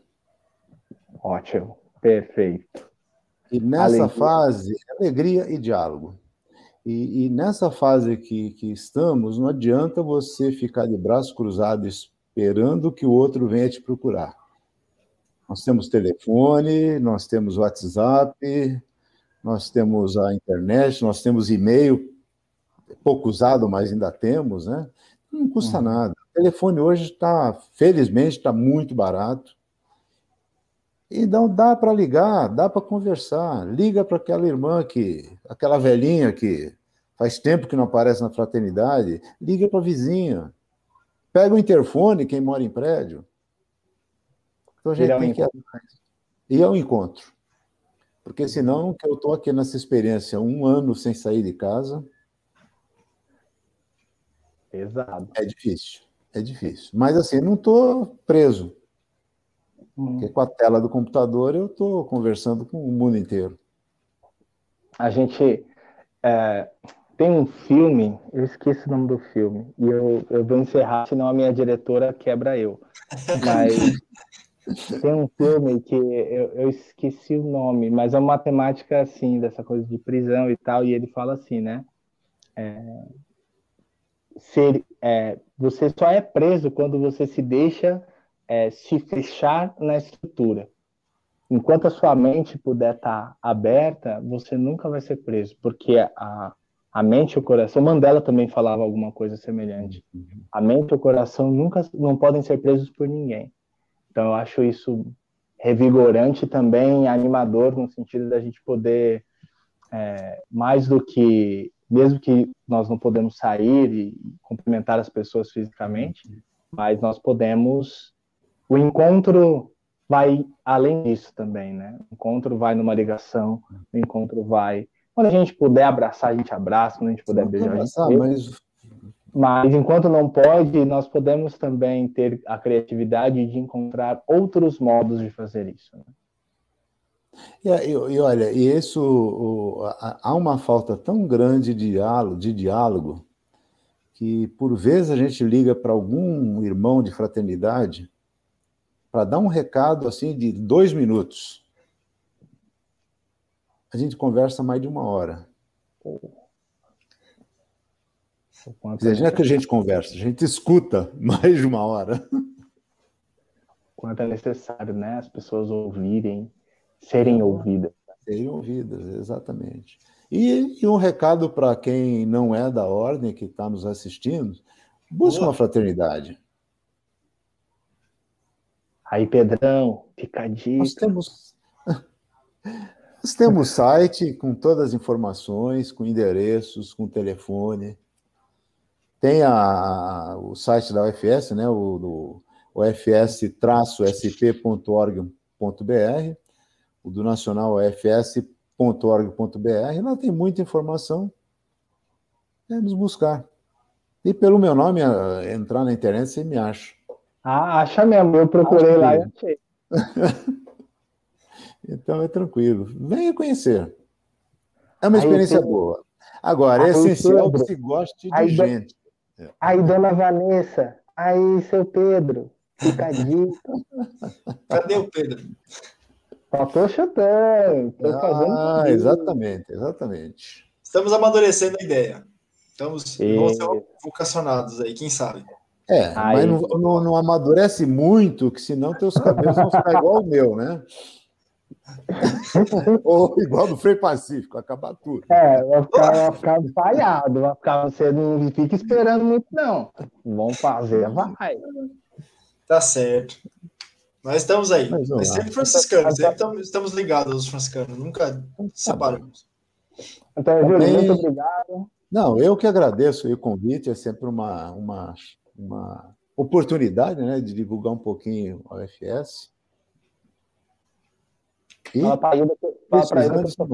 Ótimo, perfeito. E nessa alegria. fase, alegria e diálogo. E, e, nessa fase que, que estamos, não adianta você ficar de braços cruzados esperando que o outro venha te procurar. Nós temos telefone, nós temos WhatsApp, nós temos a internet, nós temos e-mail, pouco usado, mas ainda temos, né? Não custa uhum. nada. O telefone hoje está, felizmente, está muito barato. Então dá para ligar, dá para conversar. Liga para aquela irmã que, aquela velhinha que faz tempo que não aparece na fraternidade, liga para a vizinha. Pega o interfone, quem mora em prédio. Então a gente tem que ir atrás. E ao encontro. Porque senão, que eu estou aqui nessa experiência um ano sem sair de casa. Pesado. É difícil. É difícil. Mas assim, não estou preso. Hum. Porque com a tela do computador eu estou conversando com o mundo inteiro. A gente é, tem um filme, eu esqueci o nome do filme, e eu, eu vou encerrar, senão a minha diretora quebra eu. <laughs> Mas tem um filme que eu, eu, esqueci o nome, mas é uma temática assim, dessa coisa de prisão e tal, e ele fala assim, né? É, ser, é, você só é preso quando você se deixa é, se fechar na estrutura. Enquanto a sua mente puder estar tá aberta, você nunca vai ser preso, porque a, a mente e o coração, Mandela também falava alguma coisa semelhante. A mente e o coração nunca não podem ser presos por ninguém. Então, eu acho isso revigorante também, animador, no sentido da gente poder, é, mais do que, mesmo que nós não podemos sair e cumprimentar as pessoas fisicamente, mas nós podemos. O encontro vai além disso também, né? O encontro vai numa ligação, o encontro vai. Quando a gente puder abraçar, a gente abraça, quando a gente puder beijar, abraçar, a gente mas mas enquanto não pode, nós podemos também ter a criatividade de encontrar outros modos de fazer isso. Né? E, e, olha, e isso o, há uma falta tão grande de diálogo, de diálogo que por vezes a gente liga para algum irmão de fraternidade para dar um recado assim de dois minutos, a gente conversa mais de uma hora. Dizer, não é que a gente conversa, a gente escuta <laughs> mais de uma hora. Quanto é necessário, né? As pessoas ouvirem, serem ouvidas. Serem ouvidas, exatamente. E, e um recado para quem não é da ordem, que está nos assistindo, busque uma fraternidade. Aí, Pedrão, fica a dica. Nós temos, <laughs> nós temos site com todas as informações, com endereços, com telefone. Tem a, o site da UFS, né, o, do ofs-sp.org.br, o do Nacional ofs.org.br. Lá tem muita informação. É nos buscar. E pelo meu nome, entrar na internet, você me acha. Ah, acha mesmo. Eu procurei lá e achei. <laughs> então é tranquilo. Venha conhecer. É uma experiência boa. Agora, é essencial que se goste de aí, gente. Aí, dona Vanessa, aí, seu Pedro, fica a dica. <laughs> Cadê o Pedro? Só tô chutando. Tô ah, fazendo exatamente, exatamente. Estamos amadurecendo a ideia. Estamos e... vamos ser vocacionados aí, quem sabe. É, Aí, mas não, não, não, amadurece muito, que senão teus cabelos vão ficar igual o meu, né? <laughs> Ou igual do Frei Pacífico, acabar tudo. É, vai ficar, vai ficar falhado, vai ficar, você não fica esperando muito, não. Vamos fazer, vai. Tá certo. Nós estamos aí. Mas, sempre franciscanos, sempre estamos, estamos ligados aos franciscanos, nunca separamos. Então, Júlio, muito obrigado. Não, eu que agradeço o convite, é sempre uma, uma uma oportunidade né, de divulgar um pouquinho a UFS. E fala Hilda, pra Hilda eu, fã,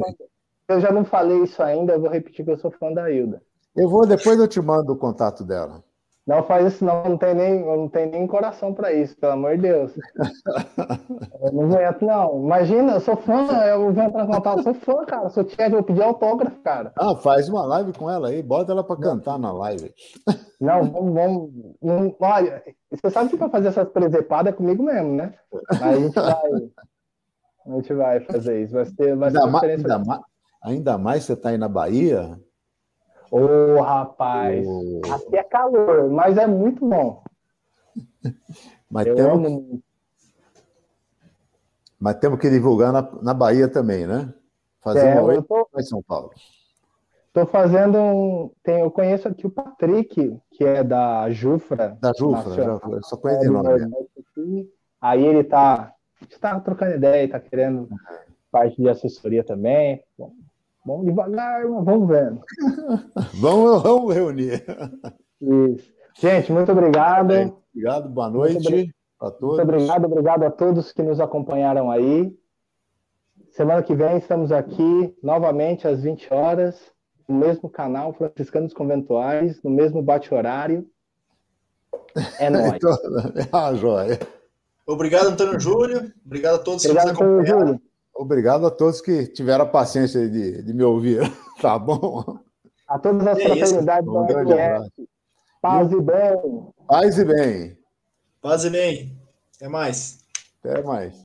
eu já não falei isso ainda, eu vou repetir que eu sou fã da Hilda. Eu vou, depois eu te mando o contato dela. Não faz isso, não. Não tem nem, não tem nem coração para isso, pelo amor de Deus. <laughs> eu não aguento, não. Imagina, eu sou fã, eu vou entrar em contato, sou fã, cara. Sou tia, vou pedir autógrafo, cara. Ah, faz uma live com ela aí, bota ela para cantar na live. <laughs> Não, vamos, vamos. Não, olha, você sabe que para fazer essas presepadas é comigo mesmo, né? Mas a gente vai. A gente vai fazer isso. Vai ser, vai ainda, ser ainda, mais, ainda mais você está aí na Bahia. Ô, oh, rapaz, oh. aqui é calor, mas é muito bom. <laughs> Mas Eu temos, amo... mas temos que divulgar na, na Bahia também, né? Fazer é, uma tô... em São Paulo. Estou fazendo um. Tem, eu conheço aqui o Patrick, que é da Jufra. Da Jufra, já, eu só conheço é, de nome. Né? Aí ele está tá trocando ideia, está querendo parte de assessoria também. Bom, Vamos devagar, vamos vendo. <laughs> vamos, vamos reunir. Isso. Gente, muito obrigado. É, obrigado, boa noite a todos. Muito obrigado, obrigado a todos que nos acompanharam aí. Semana que vem estamos aqui novamente às 20 horas, no mesmo canal, Franciscanos Conventuais, no mesmo bate-horário. É <laughs> nóis. então, ah, joia. Obrigado, Antônio Júlio. Obrigado a todos obrigado, que nos acompanharam. Júlio. Obrigado a todos que tiveram a paciência de, de me ouvir. <laughs> Tá bom? A todas as é fraternidades um da UFS. Paz e bem. Paz e bem. Paz e bem. Até mais. Até mais.